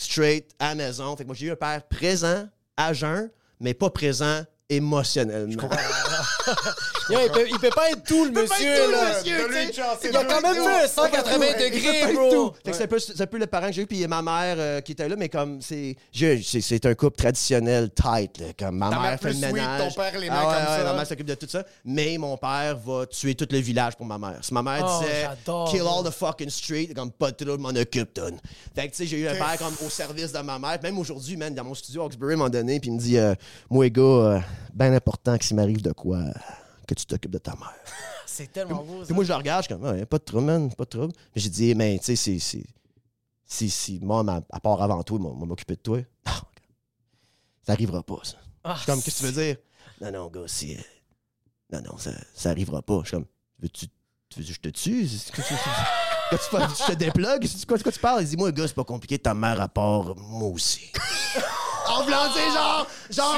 straight, à maison. Fait que moi, j'ai eu un père présent, à jeun, mais pas présent émotionnellement. <laughs> Il, peut, il peut pas être tout, le monsieur, tout, le là. monsieur. Il a quand même fait une 180 Il peut degrés, bro. tout. C'est un, peu- c'est un peu le parent que j'ai eu, puis ma mère euh, qui était là, mais comme c'est c'est un couple traditionnel tight, là, comme ma mère mère fait le plus sweet, ménage. ton père les Ah mains ouais, comme ouais, ça. Ma mère s'occupe de tout ça, mais mon père va tuer tout le village pour ma mère. Si ma mère Oh, disait kill all the fucking street, comme pas de trouble, m'en occupe. Fait que tu sais, j'ai eu un père comme au service de ma mère. Même aujourd'hui, man, dans mon studio un moment donné, puis il me dit euh, moi, gars, euh, ben important que s'il m'arrive de quoi, que tu t'occupes de ta mère. <laughs> C'est tellement beau, ça. Puis moi, je le regarde, je suis comme, pas de trouble, man, pas de trouble. Mais j'ai dit, mais tu sais, c'est- si, si moi, ma- à part avant toi, moi, m'occuper de toi, <laughs> non, ça arrivera pas, ça. Ah, Je suis comme, qu'est-ce que tu veux dire? Non, non, gars, si. euh, Non, non, ça, ça arrivera pas. Je suis comme, veux-tu tu veux que je te tue? Que tu- que tu <laughs> parles- je te déplugue? C'est quoi, quoi tu parles? Il dit, moi, gars, c'est pas compliqué, ta mère à part, moi aussi. En voulant dire, genre, genre,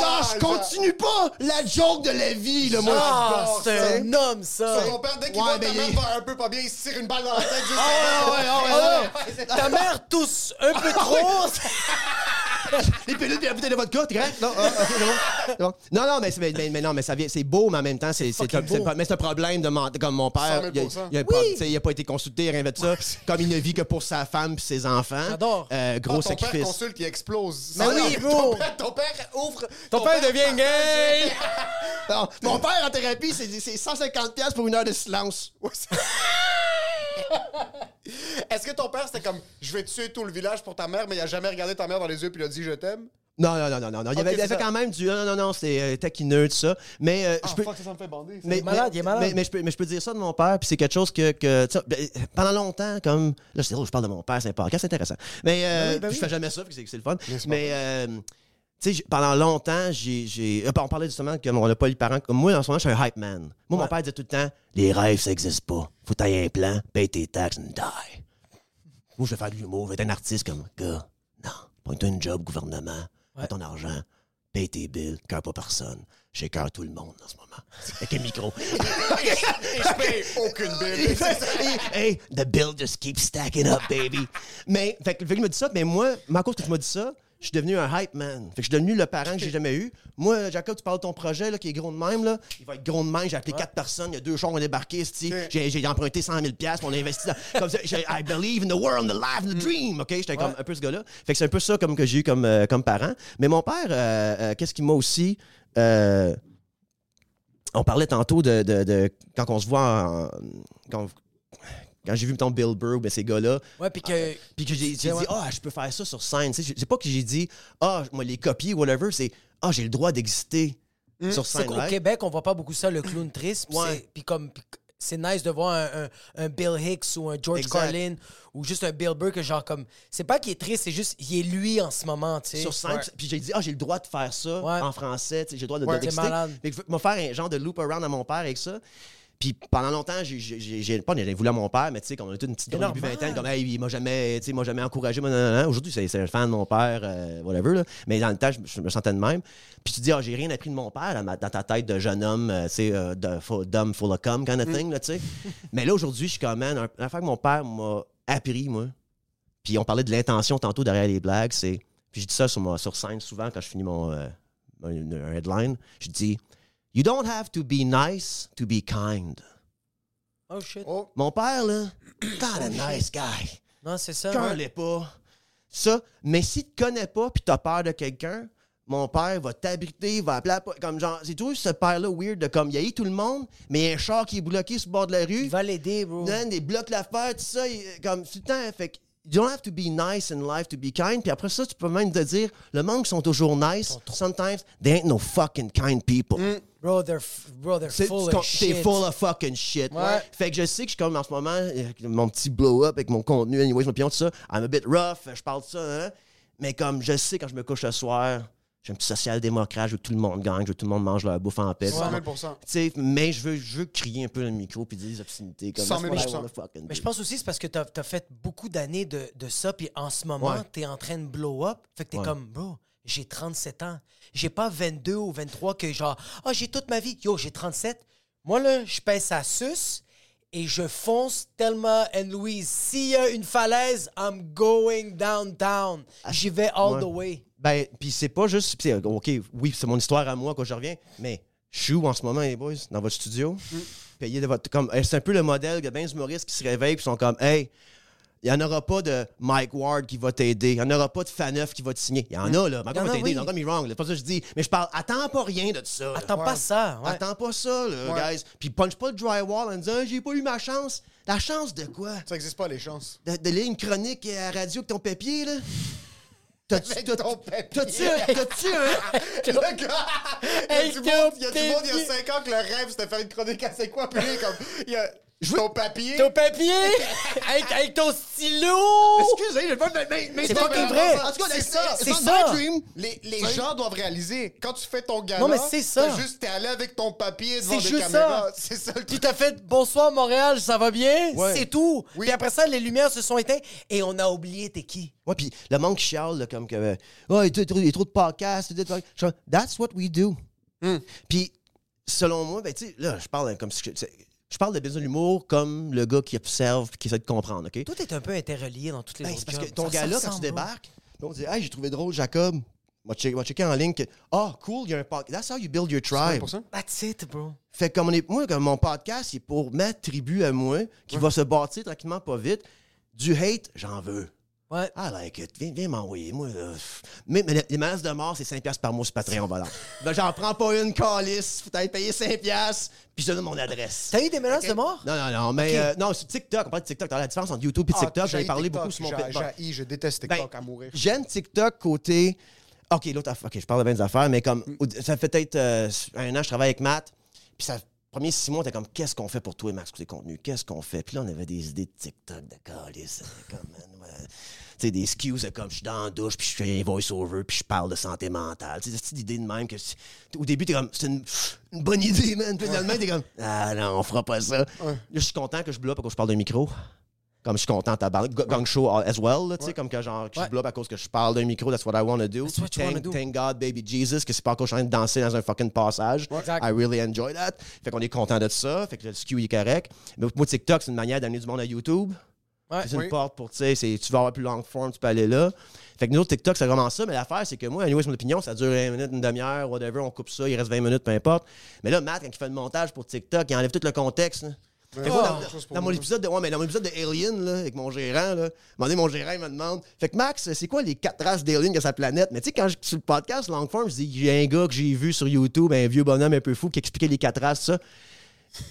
genre, je continue pas la joke de la vie, là, moi. Ah, c'est un homme, ça. Ton père, dès qu'il Ouais, voit mais ta mère il- va un peu pas bien, il se tire une balle dans la tête juste Ah ouais, ouais, ouais, ouais. <laughs> Ta mère tousse un peu trop. <laughs> <laughs> Les pilules puis la bouteille de vodka, t'es correct? Non, ah, ok, c'est bon. C'est bon. non, non, mais, c'est- mais, mais- mais non, mais ça vient, c'est beau, mais en même temps, c'est, un- c'est mais c'est un problème de mentir comme mon père. 100 000 Il a, il a pas, tu sais, il a pas été consulté, rien de ça. Comme il ne vit que pour sa femme et ses enfants. J'adore. Euh, gros Ah, ton père sacrifice. consulte, il explose. Mais oui, non, bro. Ton père, ton père ouvre. Ton père devient gay. <laughs> Non, mon père en thérapie, c'est, c'est 150$ piastres pour une heure de silence. Ouais, c'est- <laughs> <laughs> Est-ce que ton père, c'était comme je vais tuer tout le village pour ta mère, mais il a jamais regardé ta mère dans les yeux puis il a dit je t'aime? Non, non, non, non, non. Il y avait, il y c'est avait quand même du. Non, non, non, c'est euh, taquineux, tout ça. Mais euh, Ah, je peux. fuck, ça, ça me fait bander. Mais, est malade, mais- il est malade. Mais, mais je peux, mais je peux dire ça de mon père, puis c'est quelque chose que. ben, pendant longtemps, comme. Là, c'est drôle, je parle de mon père, c'est un podcast, c'est intéressant. Mais euh, Ben oui, ben je oui. fais jamais ça, parce que c'est le fun. Mais. Tu sais, j'ai- pendant longtemps, j'ai. euh, on parlait justement qu'on n'a pas les parents. Comme moi, en ce moment, je suis un hype man. Moi, mon père disait tout le temps Les rêves, ça n'existe pas. Faut tailler un plan, paye tes taxes, and die. Moi, je vais faire de l'humour, je vais être un artiste comme. Gars, non. Prends-toi une job, gouvernement. Ouais. Ton argent. Paye tes billes. Cœur pas personne. J'ai cœur tout le monde en ce moment. Avec un micro. Et <laughs> je paye aucune bille. <laughs> hey, the bill just keeps stacking up, baby. Mais, fait que, fait que me dis ça, mais moi, à cause que tu m'as dit ça, je suis devenu un hype man. Fait que je suis devenu le parent que j'ai jamais eu. Moi, Jacob, tu parles de ton projet là, qui est gros de même. Là. Il va être gros de même. J'ai appelé quatre personnes. Il y a deux chars qui ont débarqué. J'ai, j'ai emprunté 100 000 puis on a investi dans. Comme ça, I believe in the world, in the life, in the dream. OK? J'étais comme un peu ce gars-là. Fait que c'est un peu ça comme que j'ai eu comme, euh, comme parent. Mais mon père, euh, euh, qu'est-ce qu'il m'a aussi. on parlait tantôt de, de- de- quand on se voit en- quand, quand j'ai vu mettons, Bill Burr, ben, ces gars-là, Ouais, puis que. puis que j'ai dit ah je peux faire ça sur scène. C'est pas que j'ai dit ah moi les copier whatever, c'est ah j'ai le droit d'exister sur C'est scène. right? Québec, on voit pas beaucoup ça, le clown triste. Puis comme. c'est nice de voir un, un- un Bill Hicks ou un George Exact. Carlin ou juste un Bill Burr que genre comme. C'est pas qu'il est triste, c'est juste il est lui en ce moment, tu sais. sur scène. Puis j'ai dit, ah, j'ai le droit de faire ça Ouais. en français. tu sais, J'ai le droit de, Ouais. de malade. Vais me faire un genre de loop around à mon père avec ça. Puis pendant longtemps, j'ai- pas voulu à mon père, mais tu sais, quand on était une petite drôle début vingtaine, comme hey, il m'a jamais, m'a jamais encouragé. Aujourd'hui, c'est un fan de mon père, euh, whatever. Là. Mais dans le temps, je, je me sentais de même. Puis tu dis, ah, j'ai rien appris de mon père dans, ma- dans ta tête de jeune homme, euh, tu sais, euh, d'homme full of cum kind of thing, là, tu sais. mais là, aujourd'hui, je suis comme, man, l'affaire que mon père m'a appris, moi, puis on parlait de l'intention tantôt derrière les blagues, c'est. Puis je dis ça sur, ma- sur scène souvent quand je finis mon, euh, mon- un headline. Je dis You don't have to be nice to be kind. Oh shit. Oh, Mon père, là, <coughs> not a nice guy. Non, c'est ça. Cœur ouais. l'est pas. Ça, mais si tu te connais pas puis t'as peur de quelqu'un, mon père va t'abriter, va appeler comme genre, c'est toujours ce père-là weird de comme, il y a tout le monde, mais il y a un char qui est bloqué sur le bord de la rue. Il va l'aider, bro. Man, des blocs l'affaire, tout ça, il- comme tout le temps. Fait que you don't have to be nice in life to be kind. Puis après ça, tu peux même te dire, le monde qui sont toujours nice, sometimes, they ain't no fucking kind people. Bro, they're, f- bro, they're Mm. full of T'es shit. full of fucking shit. Ouais. Fait que je sais que je suis comme en ce moment, euh, mon petit blow-up avec mon contenu, anyways, mon opinion, tout ça. I'm a bit rough, je parle de ça, hein. Mais comme je sais quand je me couche le soir, un petit social-démocrate, je veux que tout le monde gagne, je veux que tout le monde mange leur bouffe en paix. 100 000 Tu sais, mais je veux, je veux crier un peu dans le micro puis dire des obscénités comme 100 000 that's what I wanna fucking Mais je pense aussi c'est parce que t'as as fait beaucoup d'années de, de ça, puis en ce moment, Ouais. t'es en train de blow up. Fait que t'es Ouais. comme, bro, j'ai 37 ans. J'ai pas 22 ou 23 que genre, ah, j'ai toute ma vie. Yo, j'ai 37. Moi, là, je pèse sa suce et je fonce Thelma and Louise. S'il y a une falaise, I'm going downtown. J'y vais all Ouais. the way. Ben, puis c'est pas juste. pis OK, oui, c'est mon histoire à moi quand je reviens, mais je suis où en ce moment, les boys, dans votre studio? Payé de votre. Comme, c'est un peu le modèle, a bien d'humoristes qui se réveillent et sont comme, hey, il n'y en aura pas de Mike Ward qui va t'aider. Il n'y en aura pas de Faneuf qui va te signer. Il y en a, là. Mike Ward va t'aider. get me wrong. C'est pas ça que je dis. Mais je parle, attends pas rien de ça. là. Attends pas ça. Ouais. Attends pas ça, là, Ouais. guys. Puis punch pas le drywall en disant, j'ai pas eu ma chance. La chance de quoi? ça existe pas, les chances. De, de lire une chronique à la radio avec ton papier, là? T'as-tu ton t'as-tu un-. <laughs> Le gars, il y a du monde, il y a du monde, il y a papier. 5 ans que le rêve c'était faire une chronique à c'est quoi, puis comme, il y a ton papier. Ton papier? <laughs> Avec, avec ton stylo? Excusez, j'ai pas de. Mais, mais C'est fucking vrai. En tout cas, C'est ça, c'est it's ça. my dream. Les, les gens doivent réaliser, quand tu fais ton gala, Non, mais c'est ça. t'as juste, t'es allé avec ton papier devant C'est des juste caméras. ça. C'est ça le Tu truc. t'as fait bonsoir Montréal, ça va bien? Ouais. C'est tout. Oui. Puis après ça, les lumières se sont éteintes et on a oublié t'es qui. Ouais, puis le monde qui chiale, là, comme que. euh, Oh, il y a trop- il y a trop de podcasts. That's what we do. Puis, selon moi, ben, tu sais, là, je parle comme si. Je, parle de business de l'humour comme le gars qui observe et qui essaie de comprendre, OK? Tout est un peu interrelié dans toutes les Ben, autres c'est parce que ton gars-là, quand tu débarques, on dit Hey, j'ai trouvé drôle, Jacob. Va checker, va checker en ligne que. Ah, cool, il y a un podcast. That's how you build your tribe. 100%. That's it, bro. Fait que comme on est, moi, comme mon podcast, c'est pour ma tribu à moi, qui va se bâtir tranquillement, pas vite. Du hate, j'en veux. Ouais. I like it. Viens, viens m'envoyer, moi. Là. Mais, mais les menaces de mort, c'est 5$ piastres par mois sur Patreon, voilà. <laughs> ben, j'en prends pas une calice. Faut être payé 5$, piastres, puis je te donne mon adresse. T'as eu des menaces de mort? Non, non, non, mais euh, non, sur TikTok, on parle de TikTok. T'as la différence entre YouTube et Ah, TikTok. J'en ai parlé TikTok, beaucoup sur mon j'a- bon, j'haïs, je déteste ben, TikTok à mourir. J'aime TikTok côté. OK, l'autre affaire. OK, je parle de bien des affaires, mais comme. Mm. Ça fait peut-être euh, un an, je travaille avec Matt. Puis ça. Premier six mois, t'es comme, qu'est-ce qu'on fait pour toi, Max, pour tes contenus? Qu'est-ce qu'on fait? Puis là, on avait des idées de TikTok, de calice. euh, Comme, sais, des de comme, je suis dans la douche, puis je fais un voice-over, puis je parle de santé mentale. Tu sais, c'est idée de même que. c'est- Au début, t'es comme, c'est une, une bonne idée, man. Puis finalement, t'es comme, ah non, on fera pas ça. Là, je suis content que je bloque que je parle d'un micro. Comme je suis content à parler. Gang show as well, là, tu sais, comme que genre, que je bloque à cause que je parle d'un micro, that's what I want to do. That's what you wanna Thank, do. thank God, baby Jesus, que c'est pas encore je suis en train de danser dans un fucking passage. Exact. I really enjoy that. Fait qu'on est content de ça. Fait que le skew est correct. Mais moi, TikTok, c'est une manière d'amener du monde à YouTube. Ouais. C'est une Oui. porte pour, tu sais, tu vas avoir plus long form, tu peux aller là. Fait que nous autres, TikTok, c'est vraiment ça. Mais l'affaire, c'est que moi, anyway, c'est mon opinion, ça dure une minute, une demi-heure, whatever, on coupe ça, il reste 20 minutes, peu importe. Mais là, Matt, quand il fait le montage pour TikTok, il enlève tout le contexte. là. Fait que moi, dans, mon épisode de, ouais, mais dans mon épisode de Alien, là, avec mon gérant, là, donné, mon gérant, il me demande Fait que Max, c'est quoi les quatre races d'Alien que sa planète Mais tu sais, quand je, sur le podcast Longform, je dis J'ai un gars que j'ai vu sur YouTube, un vieux bonhomme un peu fou, qui expliquait les quatre races, ça.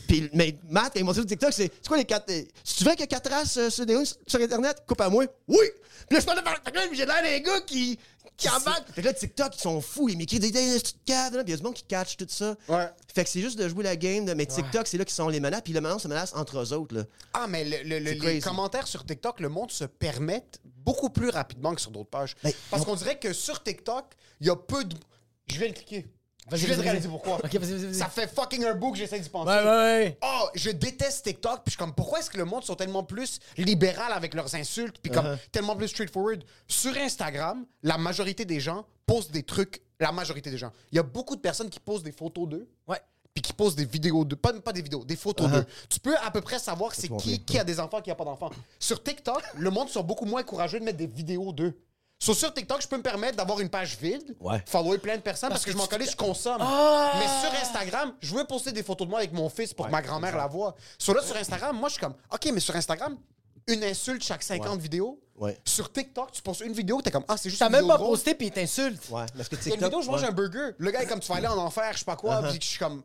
Puis, mais Matt, quand il m'a dit sur TikTok, c'est c'est quoi les quatre. Si tu veux qu'il y ait quatre races euh, sur, d'Alien sur Internet, coupe à moi. Oui Puis là, je parle de. Que là, J'ai l'air d'un gars qui. qui embarque. Fait que là, TikTok, ils sont fous. Ils m'écrivent des des- tu te caves, là. Puis il y a du monde qui catch tout ça. Ouais. Fait que c'est juste de jouer la game. là. Mais TikTok, c'est là qu'ils sont les menaces. Puis le maintenant, se menace entre eux autres. Là. Ah, mais le- le- le- C'est les crazy. commentaires sur TikTok, le monde se permettent beaucoup plus rapidement que sur d'autres pages. Ben, Parce qu'on dirait que sur TikTok, il y a peu de. Je viens de cliquer. Je viens de réaliser pourquoi. Ok, vas-y, vas-y, vas-y. Ça fait fucking un bout que j'essaie d'y penser. Ouais, ouais, ouais. Oh, je déteste TikTok. Puis je suis comme, pourquoi est-ce que le monde sont tellement plus libéral avec leurs insultes, puis comme tellement plus straightforward? Sur Instagram, la majorité des gens postent des trucs. La majorité des gens. Il y a beaucoup de personnes qui postent des photos d'eux. Ouais. Puis qui postent des vidéos d'eux. Pas, pas des vidéos, des photos d'eux. Tu peux à peu près savoir c'est qui, qui a des enfants, qui a pas d'enfants. Sur TikTok, le monde sont beaucoup moins courageux de mettre des vidéos d'eux. So, sur TikTok, je peux me permettre d'avoir une page vide, Ouais. follower plein de personnes parce, Parce que, que je m'en connais, je consomme. Ah! Mais sur Instagram, je veux poster des photos de moi avec mon fils pour que ma grand-mère la voie. Sur là, sur Instagram, moi, je suis comme, OK, mais sur Instagram, une insulte chaque 50 vidéos. Ouais. Sur TikTok, tu postes une vidéo, t'es comme, ah, c'est juste T'as même pas posté puis il t'insulte. Ouais. Parce que Il y a une TikTok. vidéo, je mange ouais. un burger. Le gars est comme, tu vas aller en enfer, je sais pas quoi. Uh-huh. Puis je suis comme,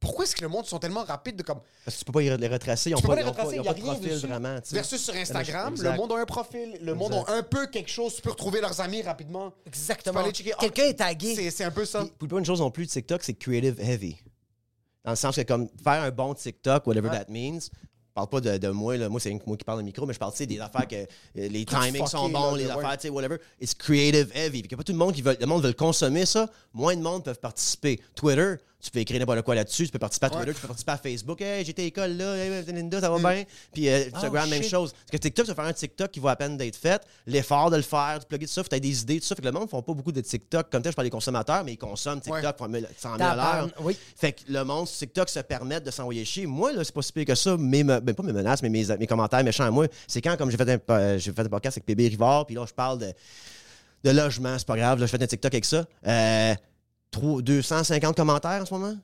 pourquoi est-ce que le monde sont tellement rapides de comme. Parce que tu peux pas y- les retracer. Ils ont Tu peux pas, pas les ils ont pas- retracer, ils il ont y a pas de rien profil vraiment. tu sais. Versus sur Instagram, Exact. le monde a un profil, le monde a un peu quelque chose, tu peux retrouver leurs amis rapidement. Exactement. Tu peux aller checker, ah, Quelqu'un est tagué. C'est c'est un peu ça. Puis, pas une chose non plus, TikTok, c'est creative heavy. Dans le sens que, comme, faire un bon TikTok, whatever Ouais. that means, je parle pas de, de moi, là. moi c'est moi qui parle au micro, mais je parle tu sais, des affaires que euh, les timings sont bons, là, les de- affaires, tu sais, whatever. It's creative heavy. Puis qu'il y a pas tout le monde qui veut, le monde veut le consommer, ça. Moins de monde peuvent participer. Twitter, tu peux écrire n'importe quoi là-dessus, tu peux participer à Twitter, tu peux participer à Facebook. Hey, j'étais à l'école là, hey, Linda, ça va bien? Puis euh, Instagram, même chose. Parce que TikTok, tu vas faire un TikTok qui va à peine d'être fait, l'effort de le faire, de plugger tout ça, tu des idées, tout ça. Fait que le monde ne font pas beaucoup de TikTok. Comme tel, je parle des consommateurs, mais ils consomment TikTok Ouais. pour 100 000 à l'heure. Oui. Fait que le monde TikTok se permettent de s'envoyer chier. Moi, là, c'est pas si pire que ça. Mes, me- ben, pas mes menaces, mais mes, mes commentaires méchants à moi. C'est quand, comme j'ai fait, un, euh, j'ai fait un podcast avec Bébé Rivard, puis là, je parle de, de logement, c'est pas grave. Là, je fais un TikTok avec ça. Euh, trop- 250 commentaires en ce moment?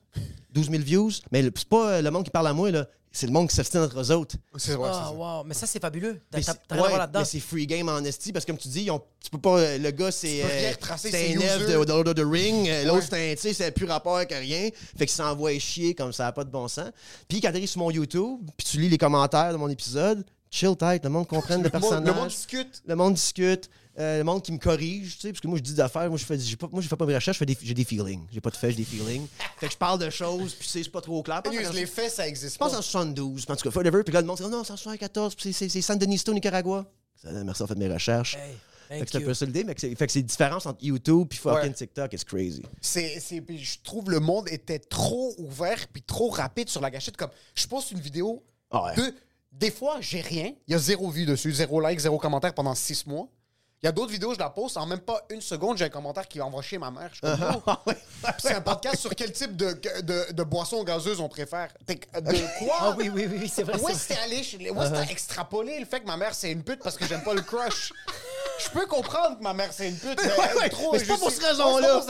12 000 views? Mais c'est pas euh, le monde qui parle à moi, là. C'est le monde qui s'obstine entre eux autres. C'est ouais, Ah, wow. Mais ça, c'est fabuleux. T'as c'est- ouais, là-dedans. mais free game en esti parce que comme tu dis, ils ont- tu peux pas. euh, Le gars, c'est. euh, retracer c'est ses un users. de Lord of the Ring. L'autre, Ouais. c'est un. Tu sais, c'est plus rapport avec rien. Fait qu'il s'envoie chier comme ça n'a pas de bon sens. Puis quand t'arrives sur mon YouTube, puis tu lis les commentaires de mon épisode, chill tight, le monde comprenne <laughs> le Le monde- personnage. Le monde discute. Le monde discute, euh, le monde qui me corrige, tu sais, parce que moi je dis des affaires, moi je fais, j'ai pas, moi je fais pas mes recherches, je fais des- j'ai des feelings. J'ai pas de fait, j'ai des feelings. <laughs> fait que je parle de choses, puis c'est pas trop clair. Pense en- les faits, ça existe je pense pas. en 72, en tout cas, whatever. Puis là, le monde dit, oh non, c'est en 74, puis c'est- San Denisto, Nicaragua. Ça, Merci, on fait mes recherches. Hey, Fait que c'est un peu ça l'idée, mais que c'est- fait que c'est différence entre YouTube puis fucking Ouais. TikTok, it's crazy. C'est, je trouve le monde était trop ouvert puis trop rapide sur la gâchette. Comme je poste une vidéo ouais. de. Des fois, j'ai rien. Il y a zéro vue dessus, zéro like, zéro commentaire pendant six mois. Il y a d'autres vidéos, je la poste, en même pas une seconde, j'ai un commentaire qui envoie chier ma mère. Je Yo, Ah. <laughs> Puis c'est un podcast sur quel type de, de, de boisson gazeuse on préfère. De <laughs> quoi? Ah oui, oui, oui, c'est vrai. Où est-ce que t'es allé? Où est-ce que t'as extrapolé le fait que ma mère c'est une pute parce que j'aime pas le crush? Je peux comprendre que ma mère c'est une pute, <laughs> mais, Ouais, ouais, trop, mais c'est pas pour pas cette raison-là.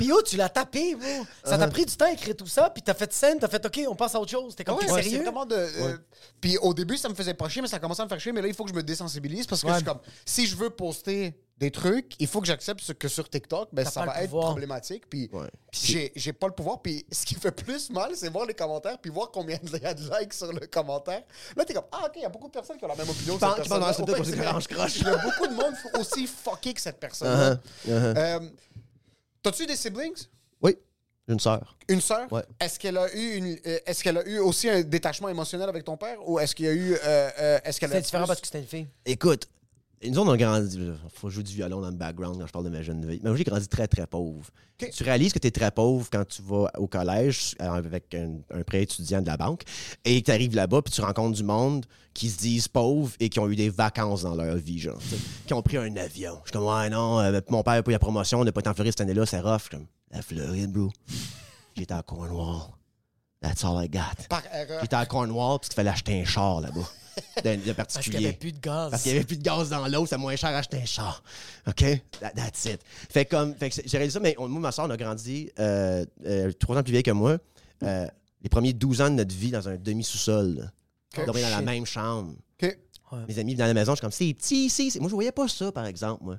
Puis oh, tu l'as tapé, bro. Ça t'a pris du temps à écrire tout ça, puis t'as fait scène, t'as fait OK, on passe à autre chose. T'es comme Ouais, t'es c'est sérieux? de. euh, Puis au début, ça me faisait pas chier, mais ça commençait à me faire chier. Mais là, il faut que je me désensibilise parce que Ouais. je suis comme, si je veux poster des trucs, il faut que j'accepte ce- que sur TikTok, ben, ça va être problématique. Puis j'ai j'ai pas le pouvoir. Puis <laughs> ce qui fait plus mal, c'est voir les commentaires, puis voir combien il y a de likes sur le commentaire. Là, t'es comme, ah, ok, il y a beaucoup de personnes qui ont la même opinion que Pense- cette personne. Il y a beaucoup de monde aussi fucké que cette personne. T'as-tu des siblings? Oui, j'ai une sœur. Une sœur? Ouais. Est-ce qu'elle a eu une, euh, est-ce qu'elle a eu aussi un détachement émotionnel avec ton père ou est-ce qu'il y a eu, euh, euh, est-ce qu'elle a C'était différent plus- parce que c'était une fille. Écoute, nous autres, on a grandi. Il faut jouer du violon dans le background quand je parle de ma jeune vie. Mais moi, j'ai grandi très, très pauvre. Tu réalises que tu es très pauvre quand tu vas au collège euh, avec un, un prêt étudiant de la banque et tu arrives là-bas puis tu rencontres du monde qui se disent pauvres et qui ont eu des vacances dans leur vie, genre, qui ont pris un avion. Je suis comme, ouais, non, euh, mon père a pas eu la promotion, on n'a pas été en Floride cette année-là, c'est rough. Je suis comme, la Floride, bro. J'étais à Cornwall. That's all I got. par erreur? J'étais à Cornwall parce qu'il fallait acheter un char là-bas. <laughs> De, de Parce qu'il particulier. n'y avait plus de gaz. Parce qu'il n'y avait plus de gaz dans l'eau, c'est moins cher acheter un char. OK? That- that's it. Fait comme, fait que c'est- j'ai réalisé ça, mais on- moi, ma soeur, on a grandi euh, euh, trois ans plus vieille que moi. Euh, les premiers 12 ans de notre vie dans un demi-sous-sol. Dormir dans la même chambre. OK. Mes amis venaient à la maison, je suis comme, c'est petit ici. Moi, je voyais pas ça, par exemple, moi.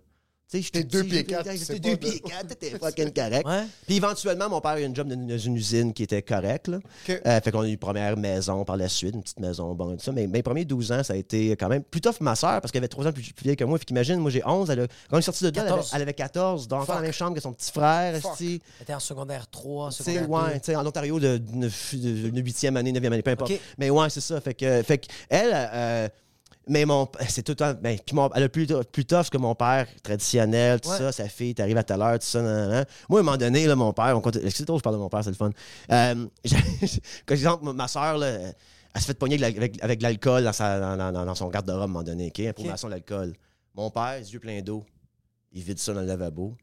Tu sais, T'es j'étais deux pieds quatre, J'étais deux pieds quatre, t'étais fucking correct. Ouais. Puis éventuellement, mon père a eu une job dans une, une usine qui était correcte. Là. Ok. Euh, fait qu'on a eu une première maison par la suite, une petite maison, bon, tout ça. Mais mes premiers 12 ans, ça a été quand même plus tough pour ma soeur parce qu'elle avait 3 ans plus, plus vieille que moi. Fait qu'imagine, moi j'ai 11, elle a, quand on est sorti de là, elle avait, 14. elle avait 14, donc encore dans la même chambre que son petit frère. Elle était en secondaire 3, Tu sais, secondaire 2. ouais, tu sais, en Ontario de, de, de, de 8e année, 9e année, peu importe. Ok. Mais ouais, c'est ça. Fait que, fait que elle, euh, mais mon, c'est tout le temps, ben, puis mon, elle a plus, plus tough que mon père, traditionnel, tout Ouais. ça, sa fille, t'arrives à telle heure, tout ça, nan, nan, nan. Moi, à un moment donné, là, mon père, on compte, drôle, je parle de mon père, c'est le fun. Euh, <laughs> quand exemple, ma soeur, là, elle se fait pogner avec, de l'alcool dans, sa- dans, dans- dans son garde-robe à un moment donné, OK? Information de l'alcool. Mon père, les yeux pleins d'eau, il vide ça dans le lavabo.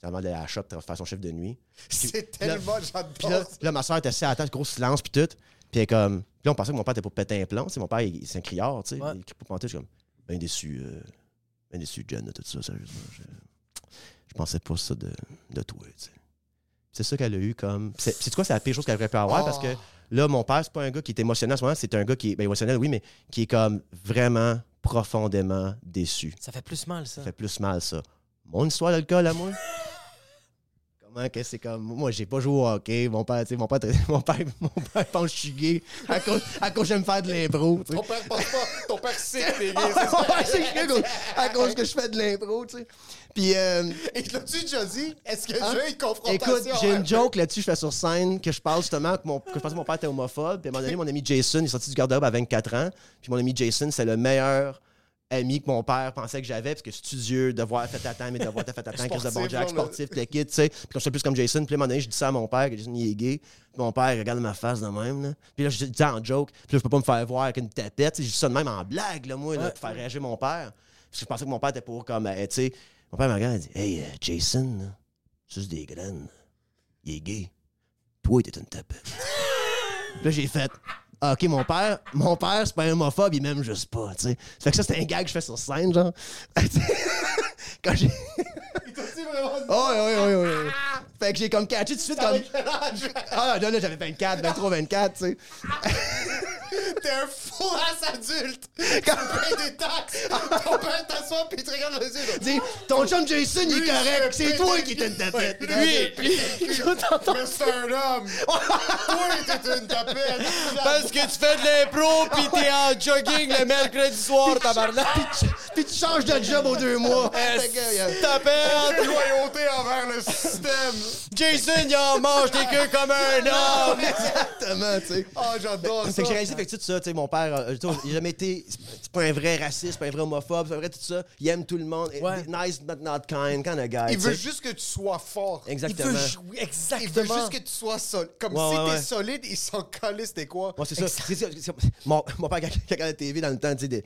Avant d'aller à la shop pour faire son chiffre de nuit. C'est là- tellement, Puis là, j'adore. puis là, ma soeur était assise à la table, gros silence, puis tout. Puis comme. Puis là, on pensait que mon père était pour péter un plomb. Sais, mon père, c'est un criard, tu sais. Ouais. Il crie pas pantoute. Je suis comme, ben déçu, euh, ben déçu, Jen, de tout ça, sérieusement. Je, je pensais pas ça de, de toi, tu sais. C'est ça qu'elle a eu comme. C'est quoi, c'est la pire chose qu'elle aurait pu avoir parce que Oh. là, mon père, c'est pas un gars qui est émotionnel en ce moment, c'est un gars qui est. Ben, émotionnel, oui, mais qui est comme vraiment profondément déçu. Ça fait plus mal, ça. Ça fait plus mal, ça. Mon histoire d'alcool à moi? <laughs> Que c'est comme. Moi, j'ai pas joué au hockey. Mon père, tu sais, mon père, <laughs> mon père, mon père pense que je suis gay à cause, à cause que j'aime faire de l'impro. Ton père pense pas, ton père sait que t'es <laughs> gay. Mon c'est ça? père, c'est que je suis à cause que je fais de l'impro, tu sais. Puis, euh, Et l'as-tu déjà dit? Est-ce que Hein? veux une confrontation? écoute, j'ai une joke là-dessus, je fais sur scène, que je parle justement que, mon, que je pensais que mon père était homophobe. Puis à un moment donné, mon ami Jason, il est sorti du garde-robe à 24 ans. Puis mon ami Jason, c'est le meilleur ami que mon père pensait que j'avais, parce que studieux, devoir fait attendre, mais devoir fait attendre, <laughs> Chris de bon Jack, sportif, le kid, tu sais. Puis quand je suis plus comme Jason, puis à un moment donné, je dis ça à mon père, que Jason, il est gay. Puis mon père, il regarde ma face de même, là. Puis là, je dis ça en joke. Puis là, je peux pas me faire voir avec une tapette. Je dis ça de même en blague, là, moi, là, Ouais. pour faire réagir mon père. Parce que je pensais que mon père était pour comme, euh, tu sais. Mon père me regarde, il dit Hey, euh, Jason, là, c'est des graines. Il est gay. Toi, t'es une tapette. <laughs> Puis là, j'ai fait. Ah, OK, mon père, mon père, c'est pas homophobe, il m'aime juste pas, tu sais. Fait que ça, c'est un gag que je fais sur scène, genre. <laughs> Quand j'ai. Il t'a dit vraiment dit Oh, oui, oui, oui, oui. Fait que j'ai comme catché tout de suite, comme. Ah, là, là, j'avais 24, 23, 24, tu sais. <laughs> <laughs> T'es un fou ass adulte! Quand tu payes des taxes! Ton père t'assoit pis il te regarde dans les yeux. Dis, ton chum Jason, il est correct, c'est toi qui t'es une tapette. Lui, Mais c'est un homme! Toi, t'es une tapette! Parce que tu fais de l'impro pis t'es en jogging le mercredi soir, tabarnak. Puis tu changes de job aux deux mois. <laughs> Que, euh, Tapette! loyauté envers le système! Jason, il en mange des queues comme un <laughs> homme! Exactement, tu sais. Oh, j'adore ça! Fait que j'ai réalisé, fait que tout ça, tu sais, mon père, euh, il a jamais été, c'est pas un vrai raciste, pas un vrai homophobe, c'est pas vrai tout ça. Il aime tout le monde. Ouais. Nice but not kind, kind of guy. Il veut juste que tu sois fort. Il Exactement. veut jouer, Il exactement. veut juste que tu sois solide. Comme Ouais, si ouais, t'es ouais. solide, il s'en calisse, t'es quoi? Ouais, c'est ça. C'est- c'est- c'est- Mon, mon père, quand il regardait la TV dans le temps, tu sais, de-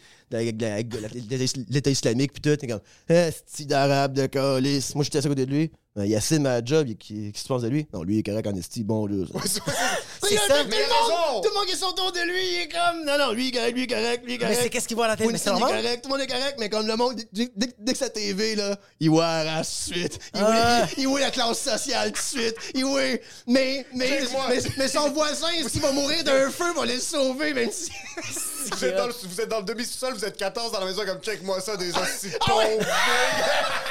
l'État islamique, puis tout, t'es comme, eh, c'est d'arabe de calice. Moi, j'étais à côté de lui. Ben, Yacine, ma job, qui, qui se pense de lui? Non, lui, il est correct en esti, bon, là. C'est <laughs> ça. Tout le monde, tout le monde qui est autour de lui, il est comme, non, non, lui, il est correct, lui, il est correct, lui, il est Mais correct. c'est qu'est-ce qu'il voit à la télé? Mais c'est normal? correct, tout le monde est correct, mais comme le monde, dès, que à TV, là, il voit la suite. Il voit, Ah. il, il voit la classe sociale tout de suite. Il voit. Mais, mais, mais, mais son <laughs> voisin, s'il va mourir d'un feu, va le sauver, même si. Vous êtes, dans le, vous êtes dans le demi-sous-sol, vous êtes 14 dans la maison, comme check-moi ça, des hosties de Ah pauvres. <laughs>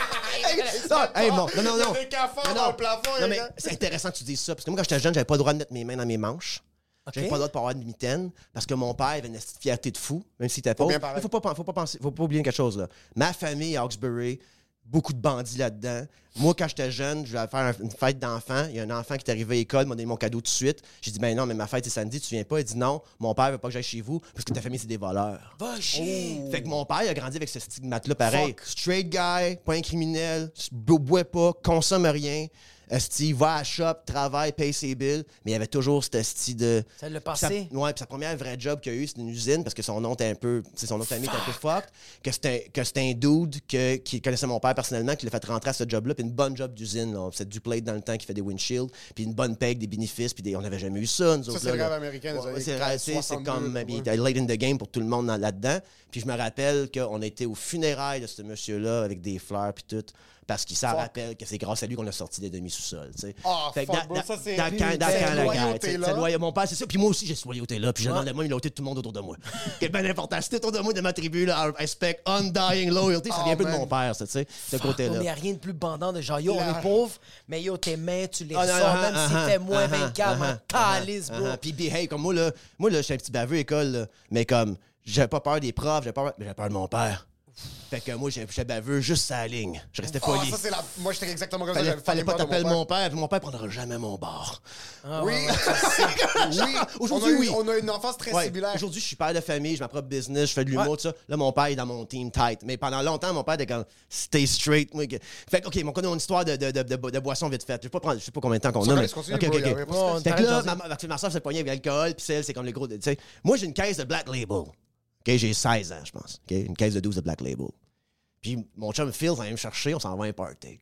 <laughs> Non, non, non, non. Non, dans non. le plafond. Non, les mais gars. c'est intéressant que tu dises ça. Parce que moi, quand j'étais jeune, j'avais pas le droit de mettre mes mains dans mes manches. J'avais pas le droit de pas avoir de mitaine. Parce que mon père avait une fierté de fou, même s'il était pauvre. Mais faut pas, faut pas penser, faut pas oublier quelque chose, là. Ma famille à Hawkesbury, beaucoup de bandits là-dedans. Moi, quand j'étais jeune, je voulais faire un- une fête d'enfant. Il y a un enfant qui est arrivé à l'école, m'a donné mon cadeau tout de suite. J'ai dit, ben non, mais ma fête, c'est samedi, tu viens pas? Il dit, non, mon père veut pas que j'aille chez vous parce que ta famille, c'est des voleurs. Va chier. Fait que mon père, il a grandi avec ce stigmate-là, pareil. Straight guy, pas un criminel, bo- boit pas, consomme rien. Esti, il va à la shop, travaille, paye ses billes, mais il avait toujours cet esti de. Ça le Sa, passé? ouais, puis sa première vraie job qu'il a eu, c'était une usine parce que son nom était un peu. Son nom de famille était un peu fucked. Que c'était un dude que, qui connaissait mon père personnellement, qui l'a fait rentrer à ce job-là, puis une bonne job d'usine. là. C'était du plate dans le temps qui fait des windshields, puis une bonne paye, des bénéfices, puis des- on n'avait jamais eu ça, nous Ça, autres. c'est le rêve américain Ouais, c'est vrai, tu sais, c'est 62, comme. ouais. Il était late in the game pour tout le monde dans- là-dedans. Puis je me rappelle qu'on était aux funérailles de ce monsieur-là avec des fleurs, puis tout. Parce qu'il s'en rappelle que c'est grâce à lui qu'on a sorti des demi-sous-sols. Ah, que fuck, bro, ça, c'est- dans la Mon père, c'est ça. Puis moi aussi, j'ai cette loyauté-là. Puis j'ai moi, une loyauté de tout le monde autour de moi. <laughs> Est bien important. T'es autour de moi, de ma tribu, là, I respect undying loyalty, ça Ah, vient un peu de mon père, ça, tu sais, ce mais il côté-là. n'y a rien de plus bandant de genre, yo, on La- est pauvre, mais yo, tes mains, tu les Ah, ressors, ah, même s'il fait moins ah, 24, ah, man, ah, calice, bro. Puis, hey, comme moi, là, moi, là, je suis un petit baveux école, là, mais comme, j'avais pas peur des profs, j'avais peur, mais j'avais peur de mon père. Fait que moi, j'ai- j'étais baveux juste à la ligne. Je restais Ah, poli. ça, c'est la. Moi, j'étais exactement comme ça. Fallait, j'avais fallait pas t'appeler mon père, puis mon père prendra jamais mon bord. Oui, <laughs> oui. Aujourd'hui, oui. On a une enfance très Ouais. similaire. Aujourd'hui, je suis père de famille, j'ai ma propre business, je fais de l'humour, tout ça. Là, mon père est dans mon team tight. Mais pendant longtemps, mon père était comme stay straight. Moi, que- Fait que, OK, on connaît une histoire de, de, de, de, de boisson vite faite. Je sais pas, prendre- je sais pas combien de temps qu'on Ça a. Mais... laisse continuer, OK, OK, OK. Fait que là, ma, ma, ma soeur s'est poignée avec l'alcool, puis celle, c'est comme les gros. Moi, j'ai une caisse de Black Label. OK, j'ai 16 ans, je pense. OK, une caisse de 12 de Black Label. Puis mon chum Phil vient me chercher, on s'en va à un party.